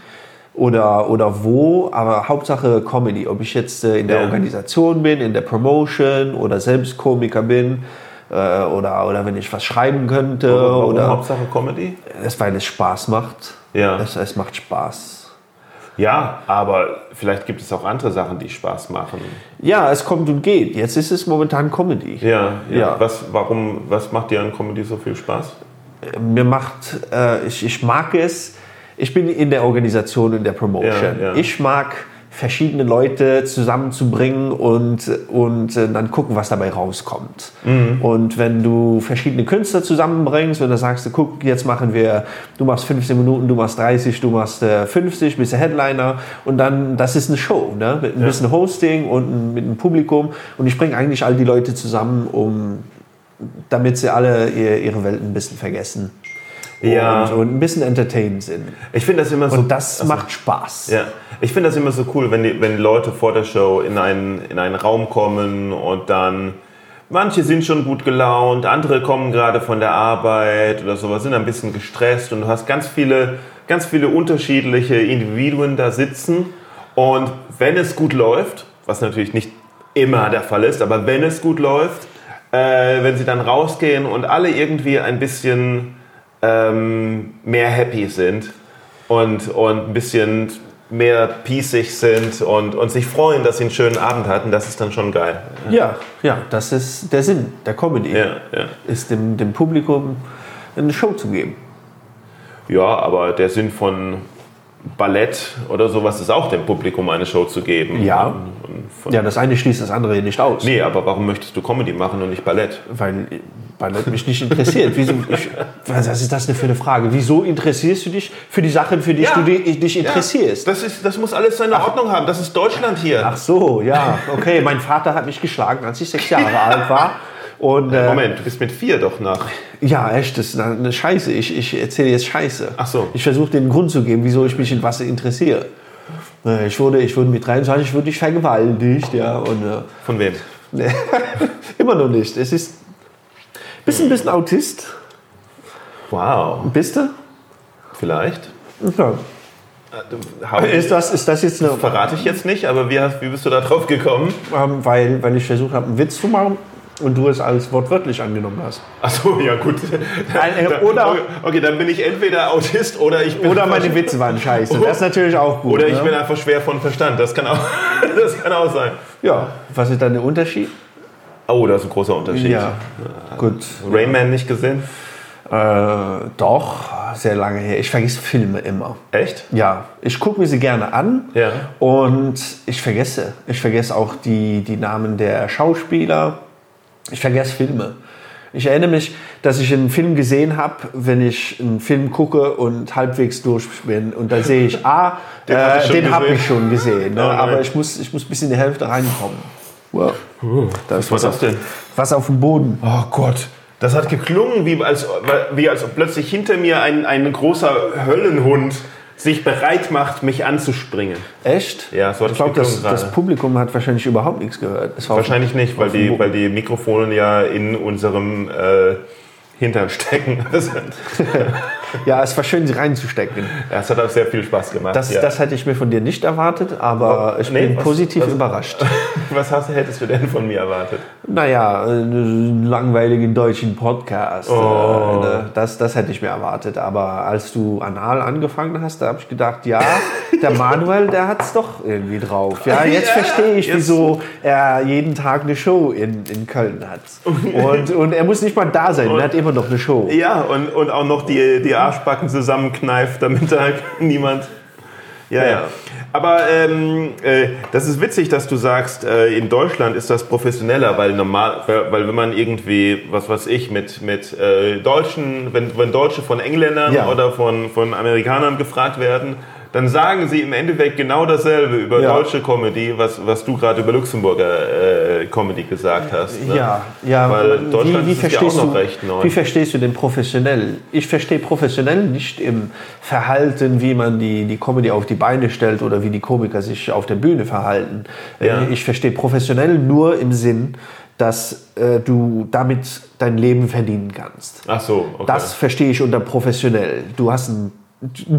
oder, oder wo, aber Hauptsache Comedy. Ob ich jetzt äh, in der Ja. Organisation bin, in der Promotion oder selbst Komiker bin äh, oder, oder wenn ich was schreiben könnte. Warum oder Hauptsache Comedy? es, weil es Spaß macht. Ja. Es, es macht Spaß. Ja, aber vielleicht gibt es auch andere Sachen, die Spaß machen. Ja, es kommt und geht. Jetzt ist es momentan Comedy. Ja, ja. Ja. Was, warum, was macht dir an Comedy so viel Spaß? Mir macht, äh, ich, ich mag es, ich bin in der Organisation, in der Promotion. Ja, ja. Ich mag verschiedene Leute zusammenzubringen und, und äh, dann gucken, was dabei rauskommt. Mhm. Und wenn du verschiedene Künstler zusammenbringst und dann sagst du, guck, jetzt machen wir, du machst 15 Minuten, du machst 30, du machst äh, 50, bist der Headliner und dann, das ist eine Show, ne? mit ein bisschen Hosting und mit einem Publikum und ich bringe eigentlich all die Leute zusammen, um damit sie alle ihr, ihre Welt ein bisschen vergessen. Ja. Und, und ein bisschen entertained sind. Ich finde das immer so. Und das macht Spaß. Ja, ich finde das immer so cool, wenn die, wenn Leute vor der Show in einen, in einen Raum kommen und dann. Manche sind schon gut gelaunt, andere kommen gerade von der Arbeit oder sowas, sind ein bisschen gestresst und du hast ganz viele, ganz viele unterschiedliche Individuen da sitzen. Und wenn es gut läuft, was natürlich nicht immer der Fall ist, aber wenn es gut läuft, äh, wenn sie dann rausgehen und alle irgendwie ein bisschen ähm, mehr happy sind und, und ein bisschen mehr piesig sind und, und sich freuen, dass sie einen schönen Abend hatten, das ist dann schon geil. Ja, ja, das ist der Sinn der Comedy. Ja, ja. Ist dem, dem Publikum eine Show zu geben. ja aber der Sinn von Ballett oder sowas ist auch dem Publikum eine Show zu geben. Ja. Ja, das eine schließt das andere nicht aus. Nee, aber warum möchtest du Comedy machen und nicht Ballett? Weil Ballett mich nicht interessiert. Wieso, ich, was ist das denn für eine Frage? Wieso interessierst du dich für die Sachen, für die Ja. du dich, interessierst? Das, ist, das muss alles seine Ordnung haben. Das ist Deutschland hier. Ach so, ja, okay. Mein Vater hat mich geschlagen, als ich sechs Jahre alt war. Und, äh, Moment, du bist mit vier doch nach. Ja, echt, das ist eine Scheiße. Ich, ich erzähle jetzt Scheiße. Ach so. Ich versuche den Grund zu geben, wieso ich mich in was interessiere. Äh, Ich wurde, ich wurde mit 23 wurde ich vergewaltigt, ja, und äh, Von wem? Immer noch nicht. Es ist. Bist ein bisschen Autist? Wow, Bist du? vielleicht. Ja. How, Ist das, ist das jetzt eine. verrate ich jetzt nicht, aber wie, hast, wie bist du da drauf gekommen? Ähm, weil, weil ich versucht habe, einen Witz zu machen und du es als wortwörtlich angenommen hast. Achso, ja gut. Äh, oder- okay, dann bin ich entweder Autist oder ich bin Oder meine Witze waren scheiße. Das ist natürlich auch gut. oder ich ne? bin einfach schwer von Verstand. Das kann auch, das kann auch sein. Ja, was ist dann der Unterschied? Oh, das ist ein großer Unterschied. Ja, gut. Rayman nicht gesehen? Äh, doch, sehr lange her. Ich vergesse Filme immer. Echt? Ja, ich gucke mir sie gerne an Ja. und ich vergesse. Ich vergesse auch die, die Namen der Schauspieler. Ich vergesse Filme. Ich erinnere mich, dass ich einen Film gesehen habe, wenn ich einen Film gucke und halbwegs durch bin. Und dann sehe ich, ah, Den äh, den habe ich schon gesehen. Ne? Oh. Aber ich muss, ich muss bis in die Hälfte reinkommen. Wow. Ist Was war das auf, denn? was auf dem Boden. Oh Gott. Das hat geklungen, wie als, wie als ob plötzlich hinter mir ein, ein großer Höllenhund sich bereit macht, mich anzuspringen. Echt? Ja, so hat ich glaube, das, das. Publikum hat wahrscheinlich überhaupt nichts gehört. Es war auf- Wahrscheinlich nicht, weil die, Boden. weil die Mikrofone ja in unserem äh, Hintern stecken. Ja, es war schön, sie reinzustecken. das hat auch sehr viel Spaß gemacht. Das, ja. das hätte ich mir von dir nicht erwartet, aber Oh, ich nee, bin was- positiv was- überrascht. Was hast, hättest du denn von mir erwartet? Naja, einen langweiligen deutschen Podcast. Oh. Äh, ne, das, das hätte ich mir erwartet. Aber als du anal angefangen hast, da habe ich gedacht, ja, der Manuel, der hat es doch irgendwie drauf. Ja, jetzt Ja, verstehe ich, jetzt- wieso er jeden Tag eine Show in, in Köln hat. Und, und er muss nicht mal da sein, er hat immer noch eine Show. Ja, und, und auch noch die, die Arschbacken zusammenkneift, damit da niemand. Ja, ja. Ja. Aber ähm, äh, das ist witzig, dass du sagst, äh, in Deutschland ist das professioneller, weil normal, weil, weil wenn man irgendwie, was weiß ich, mit, mit äh, Deutschen, wenn, wenn Deutsche von Engländern Ja. oder von, von Amerikanern gefragt werden, dann sagen sie im Endeffekt genau dasselbe über Ja. deutsche Comedy, was, was du gerade über Luxemburger äh, Comedy gesagt hast. Ne? Ja, ja. Weil Deutschland wie, wie ist es ja verstehst auch noch du, recht neu. Wie verstehst du denn professionell? Ich verstehe professionell nicht im Verhalten, wie man die, die Comedy auf die Beine stellt oder wie die Komiker sich auf der Bühne verhalten. Äh, Ja. Ich verstehe professionell nur im Sinn, dass äh, du damit dein Leben verdienen kannst. Ach so, okay. Das verstehe ich unter professionell. Du hast einen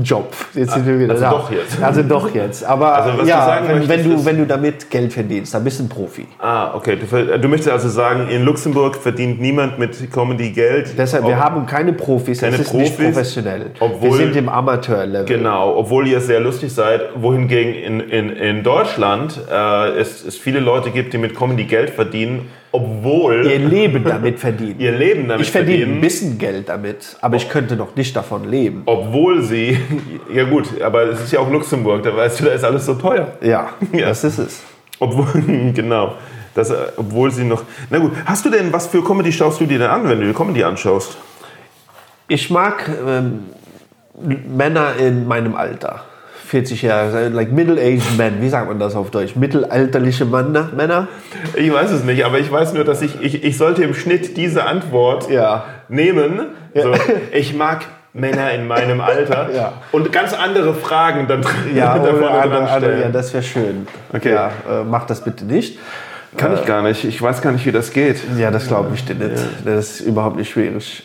Job. Jetzt sind wir wieder also da. doch jetzt. Also doch jetzt. Aber Also ja, du wenn, wenn, du, wenn du damit Geld verdienst, dann bist du ein Profi. Ah, okay. Du, du möchtest also sagen, in Luxemburg verdient niemand mit Comedy Geld. Deshalb, wir haben keine Profis, Keine es ist nicht Profis, professionell. obwohl- wir sind im Amateurlevel. Genau, obwohl ihr sehr lustig seid, wohingegen in, in, in Deutschland äh, es, es viele Leute gibt, die mit Comedy Geld verdienen, obwohl Ihr Leben damit verdienen. ihr Leben damit ich verdiene ein verdienen, bisschen Geld damit, aber ich könnte noch nicht davon leben. obwohl sie, ja gut, aber es ist ja auch Luxemburg, da weißt du, da ist alles so teuer. Ja, Ja. das ist es. Obwohl, genau, das, äh, obwohl sie noch, na gut, hast du denn, was für Comedy schaust du dir denn an, wenn du dir Comedy anschaust? Ich mag ähm, Männer in meinem Alter. 40 Jahre, like middle-aged men, wie sagt man das auf Deutsch? Mittelalterliche Männer? Männer? Ich weiß es nicht, aber ich weiß nur, dass ich, ich, ich sollte im Schnitt diese Antwort Ja. nehmen. So, ich mag Männer in meinem Alter Ja. und ganz andere Fragen dann Ja, da vorne oder, dran oder, oder, stellen. ja, das wäre schön. Okay. Ja, äh, mach das bitte nicht. Kann ich gar nicht. Ich weiß gar nicht, wie das geht. Ja, das glaube ich dir nicht. Das ist überhaupt nicht schwierig.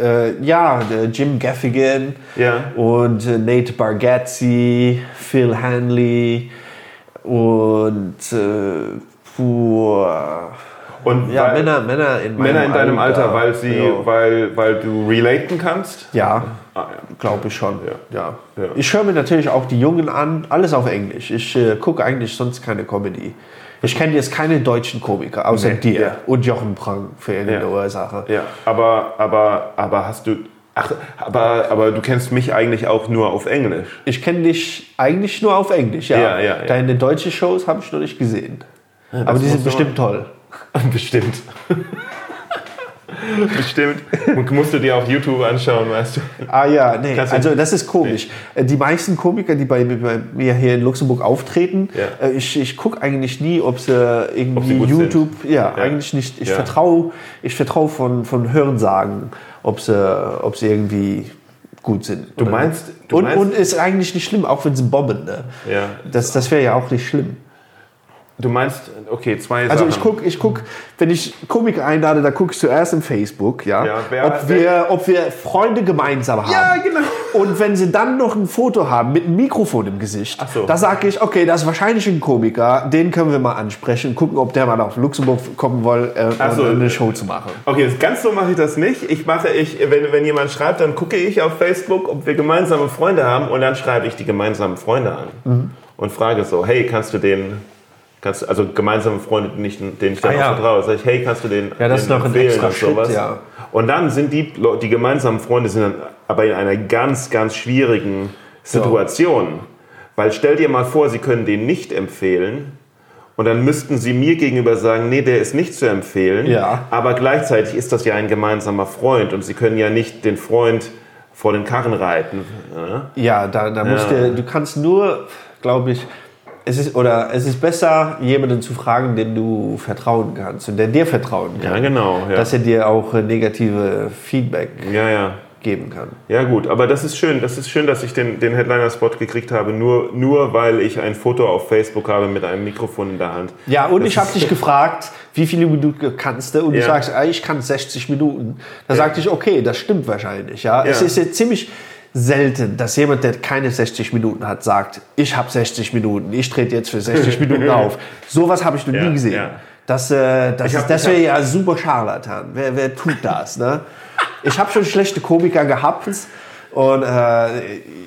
Äh, ja, der Jim Gaffigan Ja. und äh, Nate Bargatze, Phil Hanley und äh, puh, Und ja, weil, Männer, Männer in meinem Männer in deinem Alter, weil, sie, Ja, weil, weil du relaten kannst? ja Ah, glaube ich schon. Ja. Ja. Ich höre mir natürlich auch die Jungen an, alles auf Englisch. Ich äh, gucke eigentlich sonst keine Comedy. Ich kenne jetzt keine deutschen Komiker, außer Nee. dir Ja. und Jochen Prang für irgendeine Ja. Ursache. ja. Aber, aber, aber hast du. Ach, aber, aber du kennst mich eigentlich auch nur auf Englisch. Ich kenne dich eigentlich nur auf Englisch, ja. Ja, ja, ja. Deine deutsche Shows habe ich noch nicht gesehen. Aber die sind bestimmt toll. Bestimmt. Bestimmt. Und musst du dir auf YouTube anschauen, weißt du? Ah ja, nee, also das ist komisch. Äh, Die meisten Komiker, die bei, bei mir hier in Luxemburg auftreten, Ja. äh, ich, ich gucke eigentlich nie, ob sie irgendwie Ob sie YouTube, ja, Ja. eigentlich nicht. Ich Ja. vertraue ich vertrau von, von Hörensagen, ob sie, ob sie irgendwie gut sind. Du meinst- du und, meinst- und ist eigentlich nicht schlimm, auch wenn sie bomben. Ne? Ja. Das, das wäre ja auch nicht schlimm. Du meinst, okay, zwei Also Sachen. ich guck, ich guck, wenn ich Komiker einlade, da gucke ich zuerst im Facebook, ja, Ja, wer- ob, wir, ob wir Freunde gemeinsam haben. Ja, genau. Und wenn sie dann noch ein Foto haben mit einem Mikrofon im Gesicht, Ach so. da sage ich, okay, das ist wahrscheinlich ein Komiker, den können wir mal ansprechen und gucken, ob der mal nach Luxemburg kommen will, äh, so. um eine Show zu machen. Okay, ganz so mache ich das nicht. Ich mache, ich, wenn, wenn jemand schreibt, dann gucke ich auf Facebook, ob wir gemeinsame Freunde haben und dann schreibe ich die gemeinsamen Freunde an Mhm. und frage so, hey, kannst du den, kannst, also gemeinsame Freunde, denen ich, denen ich dann Ah, auch ja. vertraue, sage ich, hey, kannst du den, Ja, das ist den noch ein empfehlen extra und sowas. Schritt, ja. Und dann sind die, die gemeinsamen Freunde sind dann aber in einer ganz, ganz schwierigen Situation. Weil stell dir mal vor, sie können den nicht empfehlen und dann müssten sie mir gegenüber sagen, nee, der ist nicht zu empfehlen. Ja. Aber gleichzeitig ist das ja ein gemeinsamer Freund und sie können ja nicht den Freund vor den Karren reiten. Ja? Ja, da, da musst Ja. du, du kannst nur, glaube ich, es ist, oder es ist besser, jemanden zu fragen, dem du vertrauen kannst und der dir vertrauen kann. Ja, genau. Ja. Dass er dir auch äh, negative Feedback ja, ja. geben kann. Ja gut, aber das ist schön. Das ist schön, dass ich den, den Headliner-Spot gekriegt habe, nur, nur weil ich ein Foto auf Facebook habe mit einem Mikrofon in der Hand. Ja, und Das ich habe dich gefragt, wie viele Minuten kannst du? Und du Ja. sagst, ah, ich kann 60 Minuten. Da sagte ich, okay, das stimmt wahrscheinlich. Ja? Es Ja. ist jetzt ziemlich selten, dass jemand, der keine 60 Minuten hat, sagt, ich habe 60 Minuten, ich trete jetzt für 60 Minuten auf. Sowas habe ich noch Ja, nie gesehen. ja. Das, äh, das, Ich hab- ist- das hab- wäre ja super Scharlatan. Wer, wer tut das? Ne? Ich habe schon schlechte Komiker gehabt. Und, äh,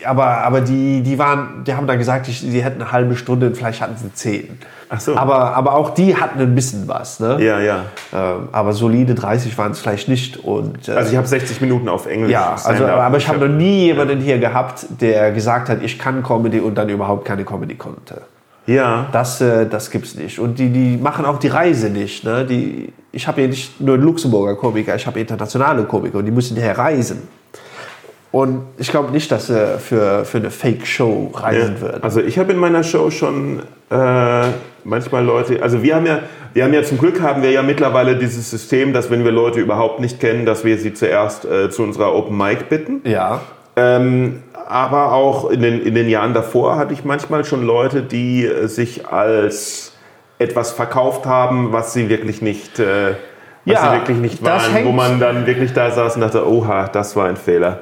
aber aber die, die, waren, die haben dann gesagt, sie hätten eine halbe Stunde, vielleicht hatten sie zehn. Ach so. Aber, aber auch die hatten ein bisschen was. Ne? Ja, ja. Ähm, aber solide 30 waren es vielleicht nicht. Und, äh, Also ich habe 60 Minuten auf Englisch. ja, also, aber ich habe noch nie jemanden hier gehabt, der gesagt hat, ich kann Comedy und dann überhaupt keine Comedy konnte. Ja. Das, äh, das gibt's nicht. Und die, die machen auch die Reise nicht. Ne? Die, ich habe ja nicht nur einen Luxemburger Komiker, ich habe internationale Komiker und die müssen hierher reisen. Und ich glaube nicht, dass sie für, für eine Fake-Show reisen würden. Also ich habe in meiner Show schon äh, manchmal Leute, also wir haben ja, wir haben ja zum Glück haben wir ja mittlerweile dieses System, dass wenn wir Leute überhaupt nicht kennen, dass wir sie zuerst äh, zu unserer Open Mic bitten. Ja. Ähm, aber auch in den, in den Jahren davor hatte ich manchmal schon Leute, die äh, sich als etwas verkauft haben, was sie wirklich nicht, äh, was Ja, sie wirklich nicht waren, wo man dann wirklich da saß und dachte, oha, das war ein Fehler.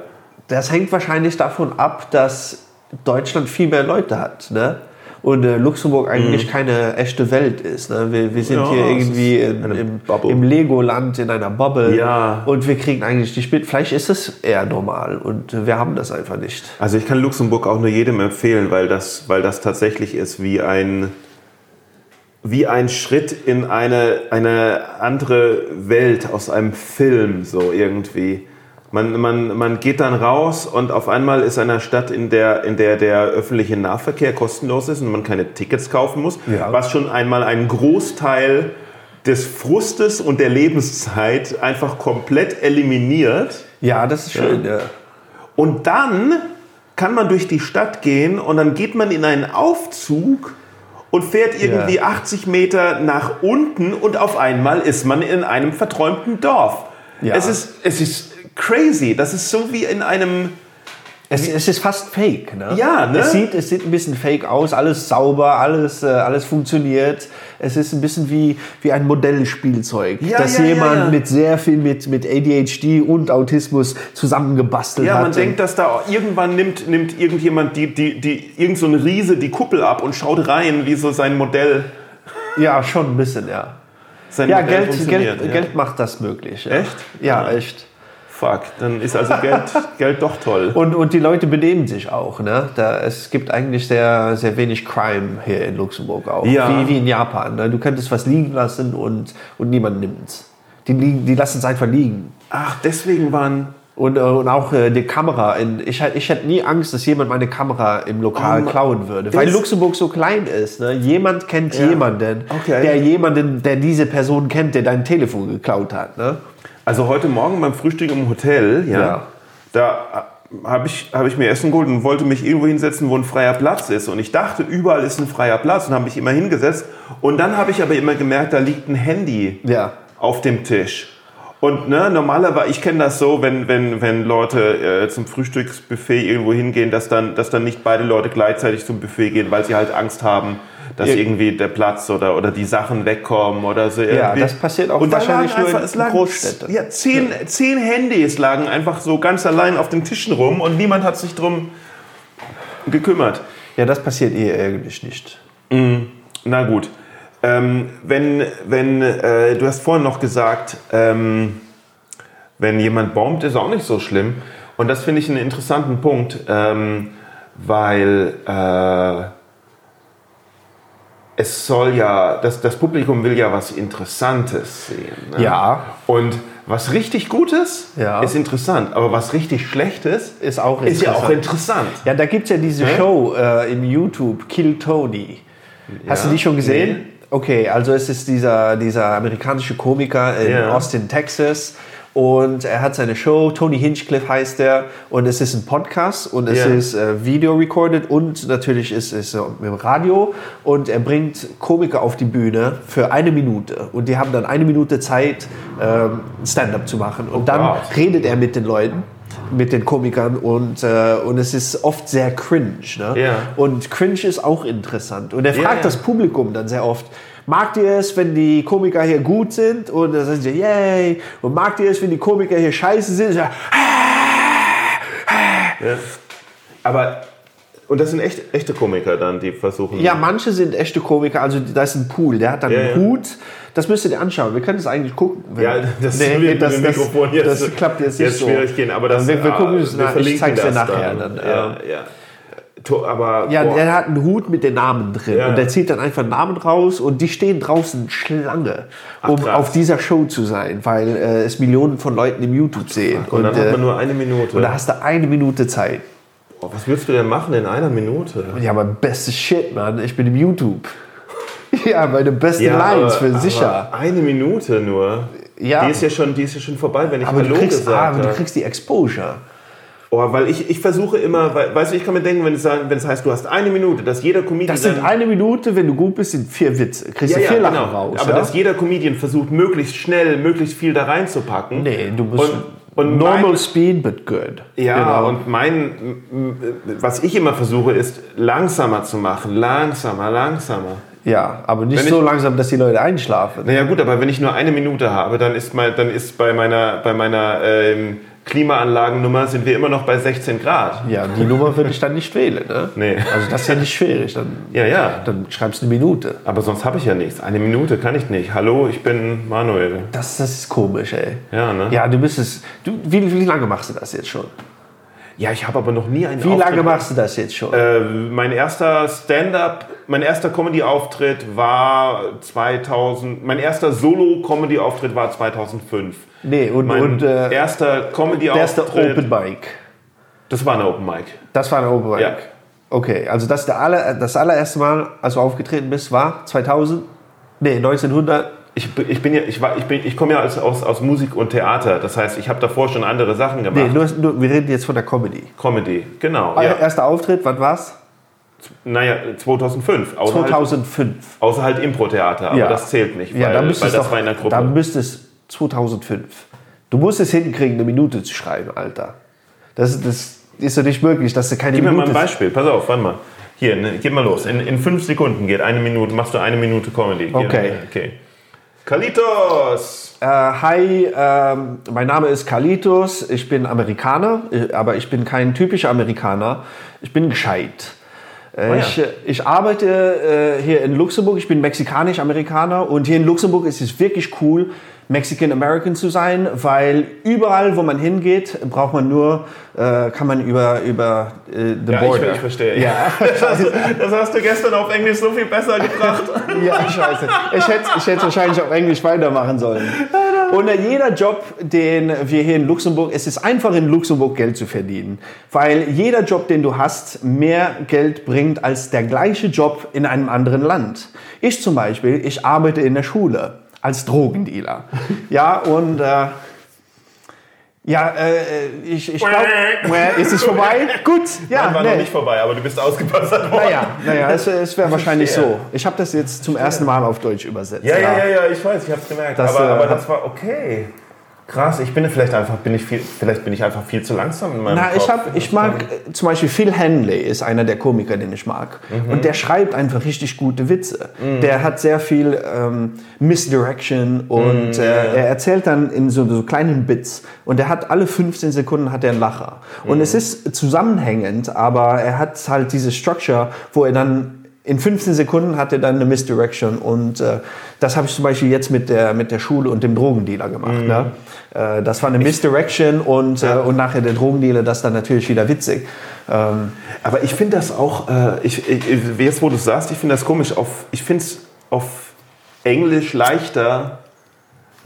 Das hängt wahrscheinlich davon ab, dass Deutschland viel mehr Leute hat. Ne? Und äh, Luxemburg eigentlich keine echte Welt ist. Ne? Wir, wir sind Mhm. Ja, hier irgendwie in, im, im Legoland, in einer Bubble. Ja. Und wir kriegen eigentlich nicht mit. Vielleicht ist es eher normal und wir haben das einfach nicht. Also ich kann Luxemburg auch nur jedem empfehlen, weil das, weil das tatsächlich ist wie ein, wie ein Schritt in eine, eine andere Welt aus einem Film, so irgendwie. Man, man, man geht dann raus und auf einmal ist eine Stadt, in der, in der der öffentliche Nahverkehr kostenlos ist und man keine Tickets kaufen muss, Ja. was schon einmal einen Großteil des Frustes und der Lebenszeit einfach komplett eliminiert. Ja, das ist schön. Ja. Und dann kann man durch die Stadt gehen und dann geht man in einen Aufzug und fährt irgendwie 80 Meter nach unten und auf einmal ist man in einem verträumten Dorf. Ja. Es, ist, es ist crazy. Das ist so wie in einem... Es, es ist fast fake. Ne? Ja, ne? Es sieht, es sieht ein bisschen fake aus, alles sauber, alles, äh, alles funktioniert. Es ist ein bisschen wie, wie ein Modellspielzeug, Ja, das ja, ja, jemand ja. mit sehr viel mit, mit ADHD und Autismus zusammengebastelt Ja, hat. man denkt, dass da irgendwann nimmt, nimmt irgendjemand, die, die, die, irgend so ein Riese die Kuppel ab und schaut rein, wie so sein Modell, ja, schon ein bisschen, ja. sein Ja, Modell Geld, funktioniert. Geld, ja. Geld macht das möglich. Ja. Echt? Ja, echt. Fuck, dann ist also Geld, Geld doch toll. Und, und die Leute benehmen sich auch. Ne? Da, es gibt eigentlich sehr, sehr wenig Crime hier in Luxemburg auch. Ja. Wie, wie in Japan. Ne? Du könntest was liegen lassen und, und niemand nimmt es. Die, liegen- die lassen es einfach liegen. Ach, deswegen waren Und, äh, und auch äh, die Kamera. Ich, ich hätte nie Angst, dass jemand meine Kamera im Lokal Oh, ma- klauen würde. Weil Luxemburg so klein ist. Ne? Jemand kennt Ja. jemanden, Okay. der jemanden, der diese Person kennt, der dein Telefon geklaut hat. Ne? Also heute Morgen beim Frühstück im Hotel, ja, Ja. da habe ich, hab ich mir Essen geholt und wollte mich irgendwo hinsetzen, wo ein freier Platz ist. Und ich dachte, überall ist ein freier Platz und habe mich immer hingesetzt. Und dann habe ich aber immer gemerkt, da liegt ein Handy Ja. auf dem Tisch. Und ne, normalerweise, ich kenne das so, wenn, wenn, wenn Leute äh, zum Frühstücksbuffet irgendwo hingehen, dass dann, dass dann nicht beide Leute gleichzeitig zum Buffet gehen, weil sie halt Angst haben, dass Ja. irgendwie der Platz oder, oder die Sachen wegkommen oder so. irgendwie. das passiert auch Und wahrscheinlich nur in einfach, es lagen Großstädten. Ja, zehn, zehn Handys lagen einfach so ganz allein auf den Tischen rum und niemand hat sich drum gekümmert. ja, das passiert eh eigentlich nicht. Na gut. Ähm, wenn, wenn, äh, du hast vorhin noch gesagt, ähm, wenn jemand bombt, ist auch nicht so schlimm. Und das finde ich einen interessanten Punkt, ähm, weil äh, es soll ja, das, das Publikum will ja was Interessantes sehen. Ne? Ja. Und was richtig Gutes Ja. ist interessant, aber was richtig Schlechtes Ist auch ist ja auch interessant. Ja, da gibt es ja diese Hä? Show äh, im YouTube, Kill Tony. Hast Ja. du die schon gesehen? Nee. Okay, also es ist dieser, dieser amerikanische Komiker in Ja. Austin, Texas. Und er hat seine Show, Tony Hinchcliffe heißt er. Und es ist ein Podcast und es Ja. ist äh, Video recorded und natürlich ist es äh, im Radio. Und er bringt Komiker auf die Bühne für eine Minute. Und die haben dann eine Minute Zeit, ähm, Stand-up zu machen. Und dann Gott. redet er mit den Leuten mit den Komikern und, äh, und es ist oft sehr cringe. Ne? Ja. Und cringe ist auch interessant. Und er fragt ja. das Publikum dann sehr oft, Mag ihr es, wenn die Komiker hier gut sind? Und dann sagen sie, yay. Und mag ihr es, wenn die Komiker hier scheiße sind? Ja, Ja. Aber, und das sind echt, echte Komiker dann, die versuchen. ja, manche sind echte Komiker. Also da ist ein Pool, der hat dann Ja, einen ja. Hut. Das müsst ihr dir anschauen. Wir können das eigentlich gucken. Ja, das nee, nee, das, das, das klappt jetzt nicht jetzt so. schwierig gehen, aber das, wir, wir gucken ah, es wir nach. Ich verlinken zeig's dir nachher. Dann, ja, ja. ja. Aber Ja, boah, der hat einen Hut mit den Namen drin Ja. und der zieht dann einfach Namen raus und die stehen draußen Schlange, um krass. auf dieser Show zu sein, weil äh, es Millionen von Leuten im YouTube sehen. und dann äh, hat man nur eine Minute. und da hast du eine Minute Zeit. Boah, was willst du denn machen in einer Minute? Ja, aber bestes Shit, Mann. Ich bin im YouTube. ja, meine besten Ja, Lines aber- für sicher. Eine Minute nur. Ja. Die ist ja schon, die ist ja schon vorbei, wenn ich Aber du Hallo kriegst, ah, gesagt aber du habe. kriegst die Exposure. Oh, weil ich, ich versuche immer, weil, weißt du, ich kann mir denken, wenn es, wenn es heißt, du hast eine Minute, dass jeder Comedian Das sind eine Minute, wenn du gut bist, sind vier Witze. Kriegst ja, du ja, vier Lachen genau. raus. Aber ja? dass jeder Comedian versucht, möglichst schnell, möglichst viel da reinzupacken. nee, du musst Und, und normal mein, speed, but good. Ja, Genau. und mein, was ich immer versuche, ist langsamer zu machen. Langsamer, langsamer. ja, aber nicht Wenn so ich- langsam, dass die Leute einschlafen. Naja gut, aber wenn ich nur eine Minute habe, dann ist, mein, dann ist bei meiner, bei meiner ähm, Klimaanlagennummer sind wir immer noch bei 16 Grad. Ja, die Nummer würde ich dann nicht wählen. Ne? Nee. Also das ist ja nicht schwierig. Dann, Ja, ja. dann schreibst du eine Minute. Aber sonst habe ich ja nichts. Eine Minute kann ich nicht. Hallo, ich bin Manuel. Das, das ist komisch, ey. Ja, ne? Ja, du bist es. Du, wie, wie lange machst du das jetzt schon? Ja, ich habe aber noch nie einen Wie lange Auftritt- machst du das jetzt schon? Äh, mein erster Stand-up, mein erster Comedy-Auftritt war 2000. Mein erster Solo-Comedy-Auftritt war 2005. nee, und, Mein und äh, erster der erste Comedy-Auftritt. Open Mic. Das war eine Open Mic. Das war ein Open Mic. Ja. Okay, also das, der aller, das allererste Mal, als du aufgetreten bist, war 2000? Nee, 1900. Ich, ich bin ja, ich war, ich bin, ich komme ja aus, aus, aus Musik und Theater. Das heißt, ich habe davor schon andere Sachen Nee, gemacht. nur, nur, wir reden jetzt von der Comedy. Comedy, genau. Euer Ja. erster Auftritt, wann war's? Naja, 2005. Außer halt, 2005. außer halt Impro-Theater, aber Ja. das zählt nicht, weil, ja, dann weil das doch, war in der Gruppe. dann müsste es 2005. Du musst es hinkriegen, eine Minute zu schreiben, Alter. Das, das ist doch nicht möglich, dass du keine Gib mir mal Minute... ein Beispiel. Pass auf, warte mal. Hier, ne, geh mal los. In, in fünf Sekunden geht eine Minute, machst du eine Minute Comedy. Okay. okay. Kalitos! Äh, hi, ähm, mein Name ist Kalitos. Ich bin Amerikaner, äh, aber ich bin kein typischer Amerikaner. Ich bin gescheit. Äh, Oh ja. ich, äh, ich arbeite äh, hier in Luxemburg. Ich bin mexikanisch-Amerikaner und hier in Luxemburg ist es wirklich cool, Mexican American zu sein, weil überall, wo man hingeht, braucht man nur, äh, kann man über über äh, the Ja, ich, border. ich verstehe. Ja. Das, das hast du gestern auf Englisch so viel besser gebracht. Ja, scheiße. Ich hätte, ich hätte wahrscheinlich auf Englisch weitermachen sollen. Und jeder Job, den wir hier in Luxemburg, es ist einfach in Luxemburg Geld zu verdienen. Weil jeder Job, den du hast, mehr Geld bringt als der gleiche Job in einem anderen Land. Ich zum Beispiel, ich arbeite in der Schule als Drogendealer. Ja, und äh, ja, äh, ich, ich glaube, ist es vorbei? Gut, ja, Nein, war nee. noch nicht vorbei, aber du bist ausgepassert worden. Naja, naja es, es wäre wahrscheinlich so. Ich habe das jetzt zum ersten Mal auf Deutsch übersetzt. Ja, ja, ja, ja, ich weiß, ich hab's gemerkt. Das, aber, äh, aber das war okay. Krass, ich bin vielleicht einfach, bin ich viel, vielleicht bin ich einfach viel zu langsam in meinem Na, Kopf. ich, hab, ich mag zum Beispiel Phil Henley ist einer der Komiker, den ich mag. Und der schreibt einfach richtig gute Witze. Der hat sehr viel ähm, Misdirection und äh, er erzählt dann in so, so kleinen Bits. Und er hat alle 15 Sekunden hat er einen Lacher. Und es ist zusammenhängend, aber er hat halt diese Structure, wo er dann in 15 Sekunden hat er dann eine Misdirection und äh, das habe ich zum Beispiel jetzt mit der, mit der Schule und dem Drogendealer gemacht. Ne? Äh, das war eine Misdirection und, äh, und nachher der Drogendealer, das dann natürlich wieder witzig. Ähm, Aber ich finde das auch, äh, ich, ich, jetzt wo du es sagst, ich finde das komisch. Auf, ich finde es auf Englisch leichter,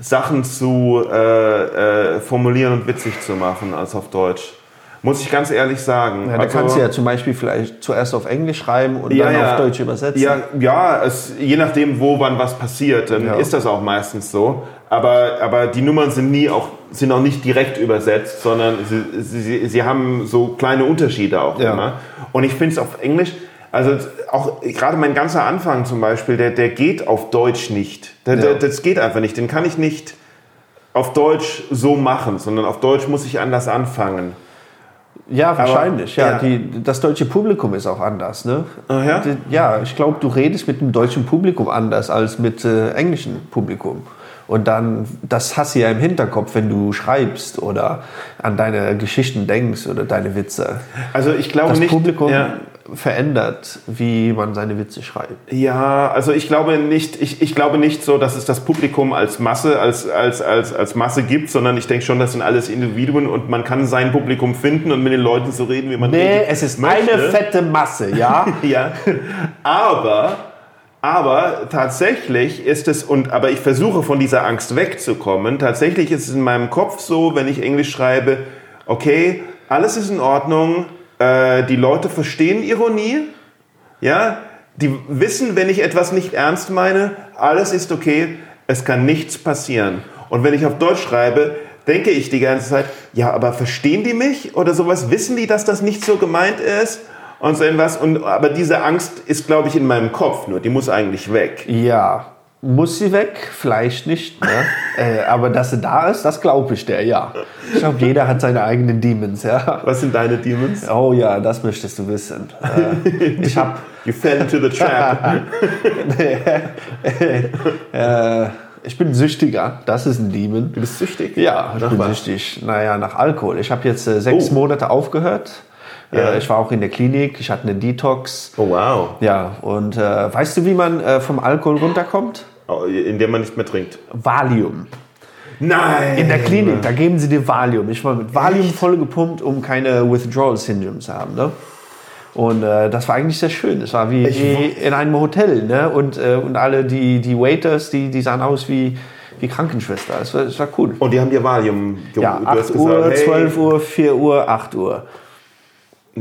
Sachen zu äh, äh, formulieren und witzig zu machen als auf Deutsch. Muss ich ganz ehrlich sagen. ja, da Also- kannst du ja zum Beispiel vielleicht zuerst auf Englisch schreiben und Ja, dann ja. auf Deutsch übersetzen. Ja, ja es, je nachdem, wo wann was passiert, dann Ja. ist das auch meistens so. Aber, aber die Nummern sind nie auch, sind auch nicht direkt übersetzt, sondern sie, sie, sie haben so kleine Unterschiede auch immer. Und ich finde es auf Englisch, also auch gerade mein ganzer Anfang zum Beispiel, der, der geht auf Deutsch nicht. Der, der, das geht einfach nicht. Den kann ich nicht auf Deutsch so machen, sondern auf Deutsch muss ich anders anfangen. Ja, wahrscheinlich. ja, ja. Die, das deutsche Publikum ist auch anders. Ne? Ach ja? Ja, ich glaube, du redest mit dem deutschen Publikum anders als mit äh, englischem Publikum. Und dann, das hast du ja im Hinterkopf, wenn du schreibst oder an deine Geschichten denkst oder deine Witze. Also ich glaube Das nicht. Publikum Ja. Verändert, wie man seine Witze schreibt. Ja, also ich glaube nicht, ich, ich glaube nicht so, dass es das Publikum als Masse, als, als, als, als Masse gibt, sondern ich denke schon, das sind alles Individuen und man kann sein Publikum finden und mit den Leuten so reden, wie man Nee, reden es ist möchte. eine fette Masse, ja? Ja, aber, aber tatsächlich ist es, und, aber ich versuche von dieser Angst wegzukommen, tatsächlich ist es in meinem Kopf so, wenn ich Englisch schreibe, okay, alles ist in Ordnung, äh, die Leute verstehen Ironie, ja, die wissen, wenn ich etwas nicht ernst meine, alles ist okay, es kann nichts passieren. Und wenn ich auf Deutsch schreibe, denke ich die ganze Zeit, ja, aber verstehen die mich oder sowas? Wissen die, dass das nicht so gemeint ist? Und so irgendwas. Und, aber diese Angst ist, glaube ich, in meinem Kopf nur. Die muss eigentlich weg. Ja. Muss sie weg? Vielleicht nicht. Ne? äh, aber dass sie da ist, das glaube ich der, ja. Ich glaube, jeder hat seine eigenen Demons, ja. Was sind deine Demons? Oh ja, das möchtest du wissen. Äh, ich habe You fell into the trap. äh, Ich bin süchtiger, das ist ein Demon. Du bist süchtig? Ja, ich Nach bin was? süchtig. Naja, nach Alkohol. Ich habe jetzt äh, sechs Oh. Monate aufgehört. Ja. Äh, ich war auch in der Klinik, ich hatte einen Detox. Oh, wow. Ja, und äh, weißt du, wie man äh, vom Alkohol runterkommt? Oh, In dem man nicht mehr trinkt. Valium. Nein! In der Klinik, da geben sie dir Valium. Ich war mit Valium voll gepumpt, um keine Withdrawal Syndrome zu haben. Ne? Und äh, das war eigentlich sehr schön. Es war wie, wie in einem Hotel. Ne? Und, äh, und alle die, die Waiters, die, die sahen aus wie, wie Krankenschwester. Es war, es war cool. Und die haben dir Valium Ja, du 8 hast Uhr, gesagt, hey, 12 Uhr, 4 Uhr, 8 Uhr.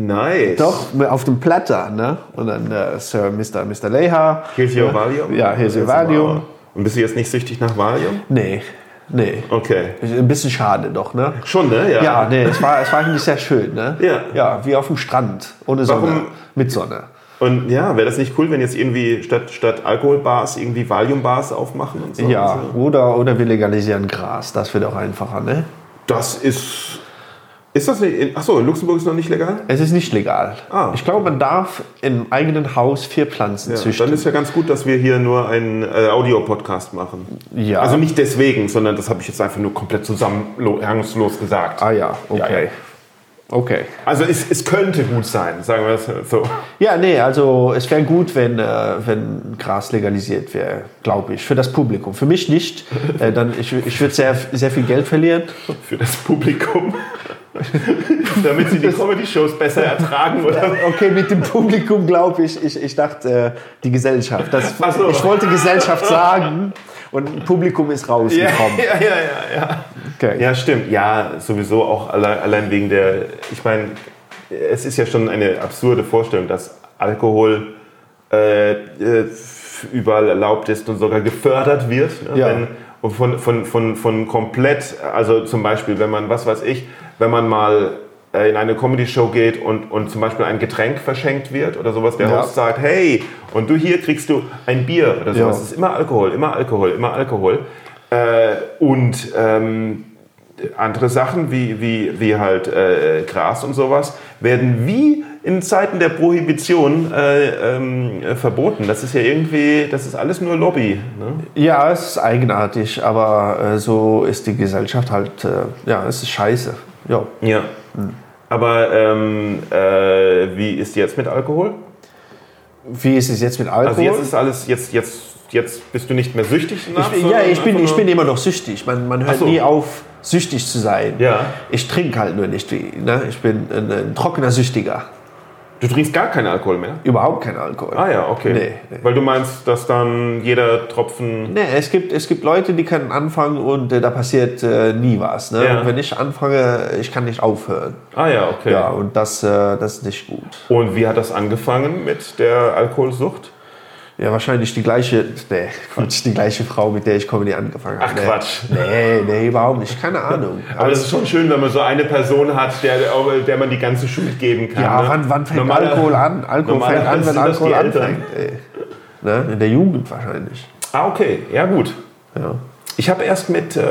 Nice. Doch, auf dem Platter. Ne? Und dann äh, Sir Mr. Mr. Leha. Here's your Valium? Ja, here's your. Valium. Und bist du jetzt nicht süchtig nach Valium? Nee, nee. Okay. Ein bisschen schade doch, ne? Schon, ne? Ja. Ja, nee, es war, es war eigentlich sehr schön, ne? Ja. Ja, wie auf dem Strand, ohne Sonne, Warum- mit Sonne. Und ja, wäre das nicht cool, wenn jetzt irgendwie statt, statt Alkoholbars irgendwie Valium-Bars aufmachen und so? Ja, Und so? oder, oder wir legalisieren Gras, das wird auch einfacher, ne? Das ist. Ist das nicht. Achso, in Luxemburg ist noch nicht legal? Es ist nicht legal. Ah. Ich glaube, man darf im eigenen Haus vier Pflanzen Ja, züchten. dann ist ja ganz gut, dass wir hier nur einen äh, Audio-Podcast machen. Ja. Also nicht deswegen, sondern das habe ich jetzt einfach nur komplett zusammenhangslos gesagt. ah ja, okay. Ja, ja. Okay. Also es, es könnte gut sein, sagen wir es so. Ja, nee, also es wäre gut, wenn, äh, wenn Gras legalisiert wäre, glaube ich, für das Publikum. Für mich nicht, äh, dann ich, ich würde sehr, sehr viel Geld verlieren. Für das Publikum. Damit sie die Comedy-Shows besser ertragen, oder? Okay, mit dem Publikum glaube ich, ich, ich dachte äh, die Gesellschaft. Das, so. Ich wollte Gesellschaft sagen und Publikum ist rausgekommen. ja, ja, ja, ja. Okay. Ja, stimmt. Ja, sowieso auch allein, wegen der, ich meine, es ist ja schon eine absurde Vorstellung, dass Alkohol äh, äh, überall erlaubt ist und sogar gefördert wird. Ne? Ja. Wenn, und von, von, von, von komplett, also zum Beispiel, wenn man, was weiß ich, wenn man mal äh, in eine Comedy-Show geht und, und zum Beispiel ein Getränk verschenkt wird oder sowas, der Ja. Host sagt, hey, und du hier kriegst du ein Bier oder sowas. Ja. Es ist immer Alkohol, immer Alkohol, immer Alkohol. Äh, und ähm, andere Sachen wie, wie, wie halt äh, Gras und sowas werden wie in Zeiten der Prohibition äh, ähm, äh, verboten. Das ist ja irgendwie, das ist alles nur Lobby. Ne? Ja, es ist eigenartig, aber äh, so ist die Gesellschaft halt, äh, ja, es ist scheiße. Ja. Ja. Aber ähm, äh, wie ist jetzt mit Alkohol? Wie ist es jetzt mit Alkohol? Also jetzt ist alles, jetzt, jetzt, jetzt bist du nicht mehr süchtig nach, ich, ja, ich bin, ich bin immer noch süchtig. Man, man hört so. nie auf, süchtig zu sein. Ja. Ich trinke halt nur nicht. Ne? Ich bin ein, ein trockener Süchtiger. Du trinkst gar keinen Alkohol mehr? Überhaupt kein Alkohol. Ah ja, okay. Nee, nee. Weil du meinst, dass dann jeder Tropfen... Nee, es gibt, es gibt Leute, die können anfangen und äh, da passiert äh, nie was. Ne? Ja. Und wenn ich anfange, ich kann nicht aufhören. Ah ja, okay. Ja, und das, äh, das ist nicht gut. Und wie hat das angefangen mit der Alkoholsucht? Ja, wahrscheinlich die gleiche, nee, Quatsch, die gleiche Frau, mit der ich Comedy angefangen habe. Ach, nee. Quatsch. Nee, nee, überhaupt nicht. Keine Ahnung. Aber es ist schon schön, wenn man so eine Person hat, der, der man die ganze Schuld geben kann. ja, ne? wann, wann fängt Normaler- Alkohol an? Alkohol fängt an, wenn Alkohol anfängt. Ne? In der Jugend wahrscheinlich. Ah, okay. Ja, gut. Ja. Ich habe erst mit... Äh,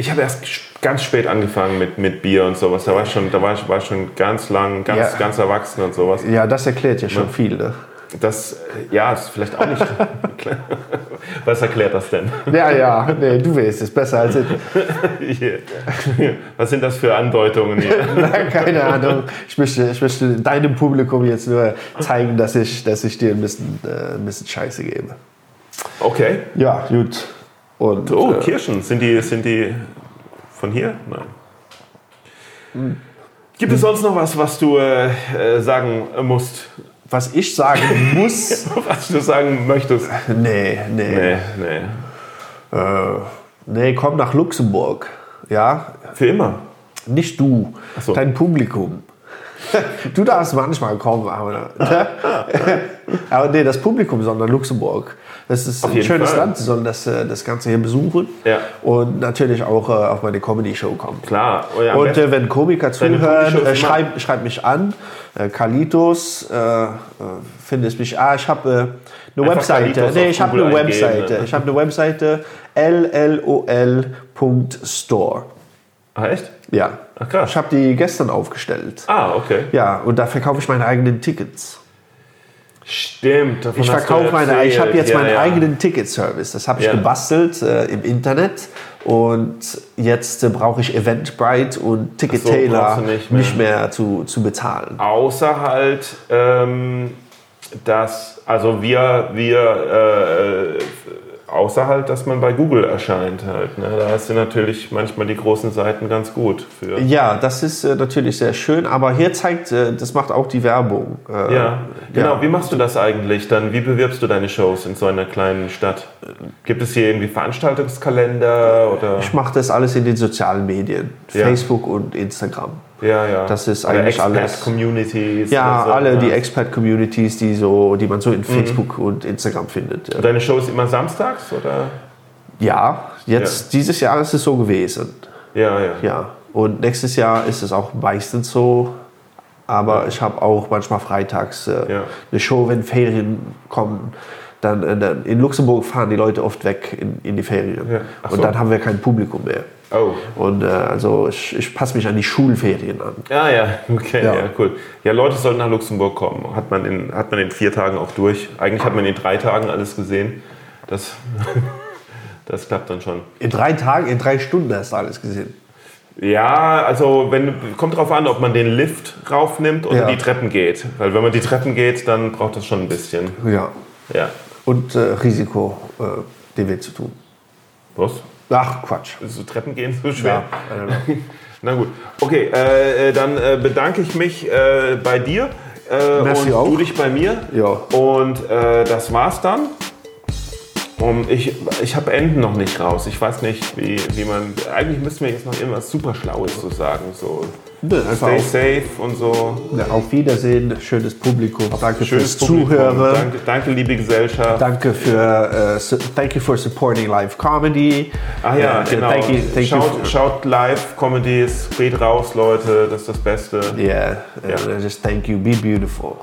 ich habe erst ganz spät angefangen mit, mit Bier und sowas. Da war ich schon, da war ich, war ich schon ganz lang, ganz, Ja. ganz erwachsen und sowas. ja, das erklärt ja schon viel. Ne? Das, ja, ist vielleicht auch nicht... Was erklärt das denn? Ja, ja, nee, du weißt es besser als ich. Hier. Was sind das für Andeutungen hier? Keine Ahnung. Ich möchte, ich möchte deinem Publikum jetzt nur zeigen, dass ich, dass ich dir ein bisschen, äh, ein bisschen Scheiße gebe. Okay. Ja, gut. Und, Oh, äh, Kirschen. Sind die, sind die von hier? Nein. Hm. Gibt es sonst noch was, was du äh, äh, sagen musst? was ich sagen muss. Was du sagen möchtest? nee, nee. Nee, nee. Äh, nee, komm nach Luxemburg. Ja, Für immer. nicht du, so. dein Publikum. Du darfst manchmal kommen, aber, aber nee, das Publikum, sondern Luxemburg. Das ist ein schönes Fall. Land, sie sollen das, äh, das Ganze hier besuchen Ja. und natürlich auch äh, auf meine Comedy-Show kommen. Klar. Oh ja, Und äh, wenn Komiker zuhören, äh, immer- schreib, mich an. Äh, Kalitos, äh, findest mich. Ah, ich habe eine Einfach Webseite. Nee, ich habe Google eine Webseite. ne? Ich habe eine Webseite llol.store. ah, echt? Ja. Ach, krass. Ich habe die gestern aufgestellt. Ah, okay. Ja, und da verkaufe ich meine eigenen Tickets. Stimmt. davon Ich verkaufe meine, ich habe jetzt Ja, meinen ja. eigenen Ticket-Service. Das habe ich Ja. gebastelt äh, im Internet. Und jetzt äh, brauche ich Eventbrite und Ticket-Tailor brauchst du nicht nicht mehr. mehr, zu, zu bezahlen. Außer halt, ähm, dass, also wir, wir, äh, außer halt, dass man bei Google erscheint halt. Ne? Da hast du natürlich manchmal die großen Seiten ganz gut für. Ja, das ist äh, natürlich sehr schön, aber hier zeigt, äh, das macht auch die Werbung. Äh, Ja, genau. ja. Wie machst du das eigentlich dann? Wie bewirbst du deine Shows in so einer kleinen Stadt? Gibt es hier irgendwie Veranstaltungskalender oder? Ich mache das alles in den sozialen Medien, Ja. Facebook und Instagram. Ja, ja. Das ist eigentlich alles. Expat-Communities. Ja, so, alle ja. die Expert-Communities, die, so, die man so in Facebook und Instagram findet. Und Deine Show ist immer samstags oder? Ja, jetzt dieses Jahr ist es so gewesen. Ja, ja. Ja, und nächstes Jahr ist es auch meistens so. Aber ich habe auch manchmal freitags äh, Ja. eine Show, wenn Ferien kommen. Dann, äh, dann in Luxemburg fahren die Leute oft weg in, in die Ferien. Ja. Ach Und so. dann haben wir kein Publikum mehr. Oh. Und äh, also ich, ich passe mich an die Schulferien an. Ja, ja, okay, ja. Ja. cool. Ja, Leute sollten nach Luxemburg kommen. Hat man, in, hat man in vier Tagen auch durch. Eigentlich hat man in drei Tagen alles gesehen. Das, das klappt dann schon. In drei Tagen, in drei Stunden hast du alles gesehen. Ja, also wenn, kommt drauf an, ob man den Lift raufnimmt oder Ja. die Treppen geht. Weil wenn man die Treppen geht, dann braucht das schon ein bisschen. Ja. Ja. Und äh, Risiko, äh, Weg zu tun. Was? Ach, Quatsch. So Treppen gehen so schwer? Ja. Na gut. Okay, äh, äh, dann bedanke ich mich bei dir und auch. du dich bei mir. Ja. Und das war's dann. Und ich, ich habe Enden noch nicht raus. Ich weiß nicht, wie, wie man. Eigentlich müssten wir jetzt noch irgendwas super Schlaues so sagen. So stay auf, safe und so. auf Wiedersehen, schönes Publikum. Danke Schönes fürs. Zuhören. Danke, danke, liebe Gesellschaft. Danke für, äh, su- thank you for supporting live comedy. Ach ja, Äh, genau. Thank you, thank schaut, you. schaut Live-Comedies, geht raus, Leute. Das ist das Beste. Yeah, Ja. and I just thank you. Be beautiful.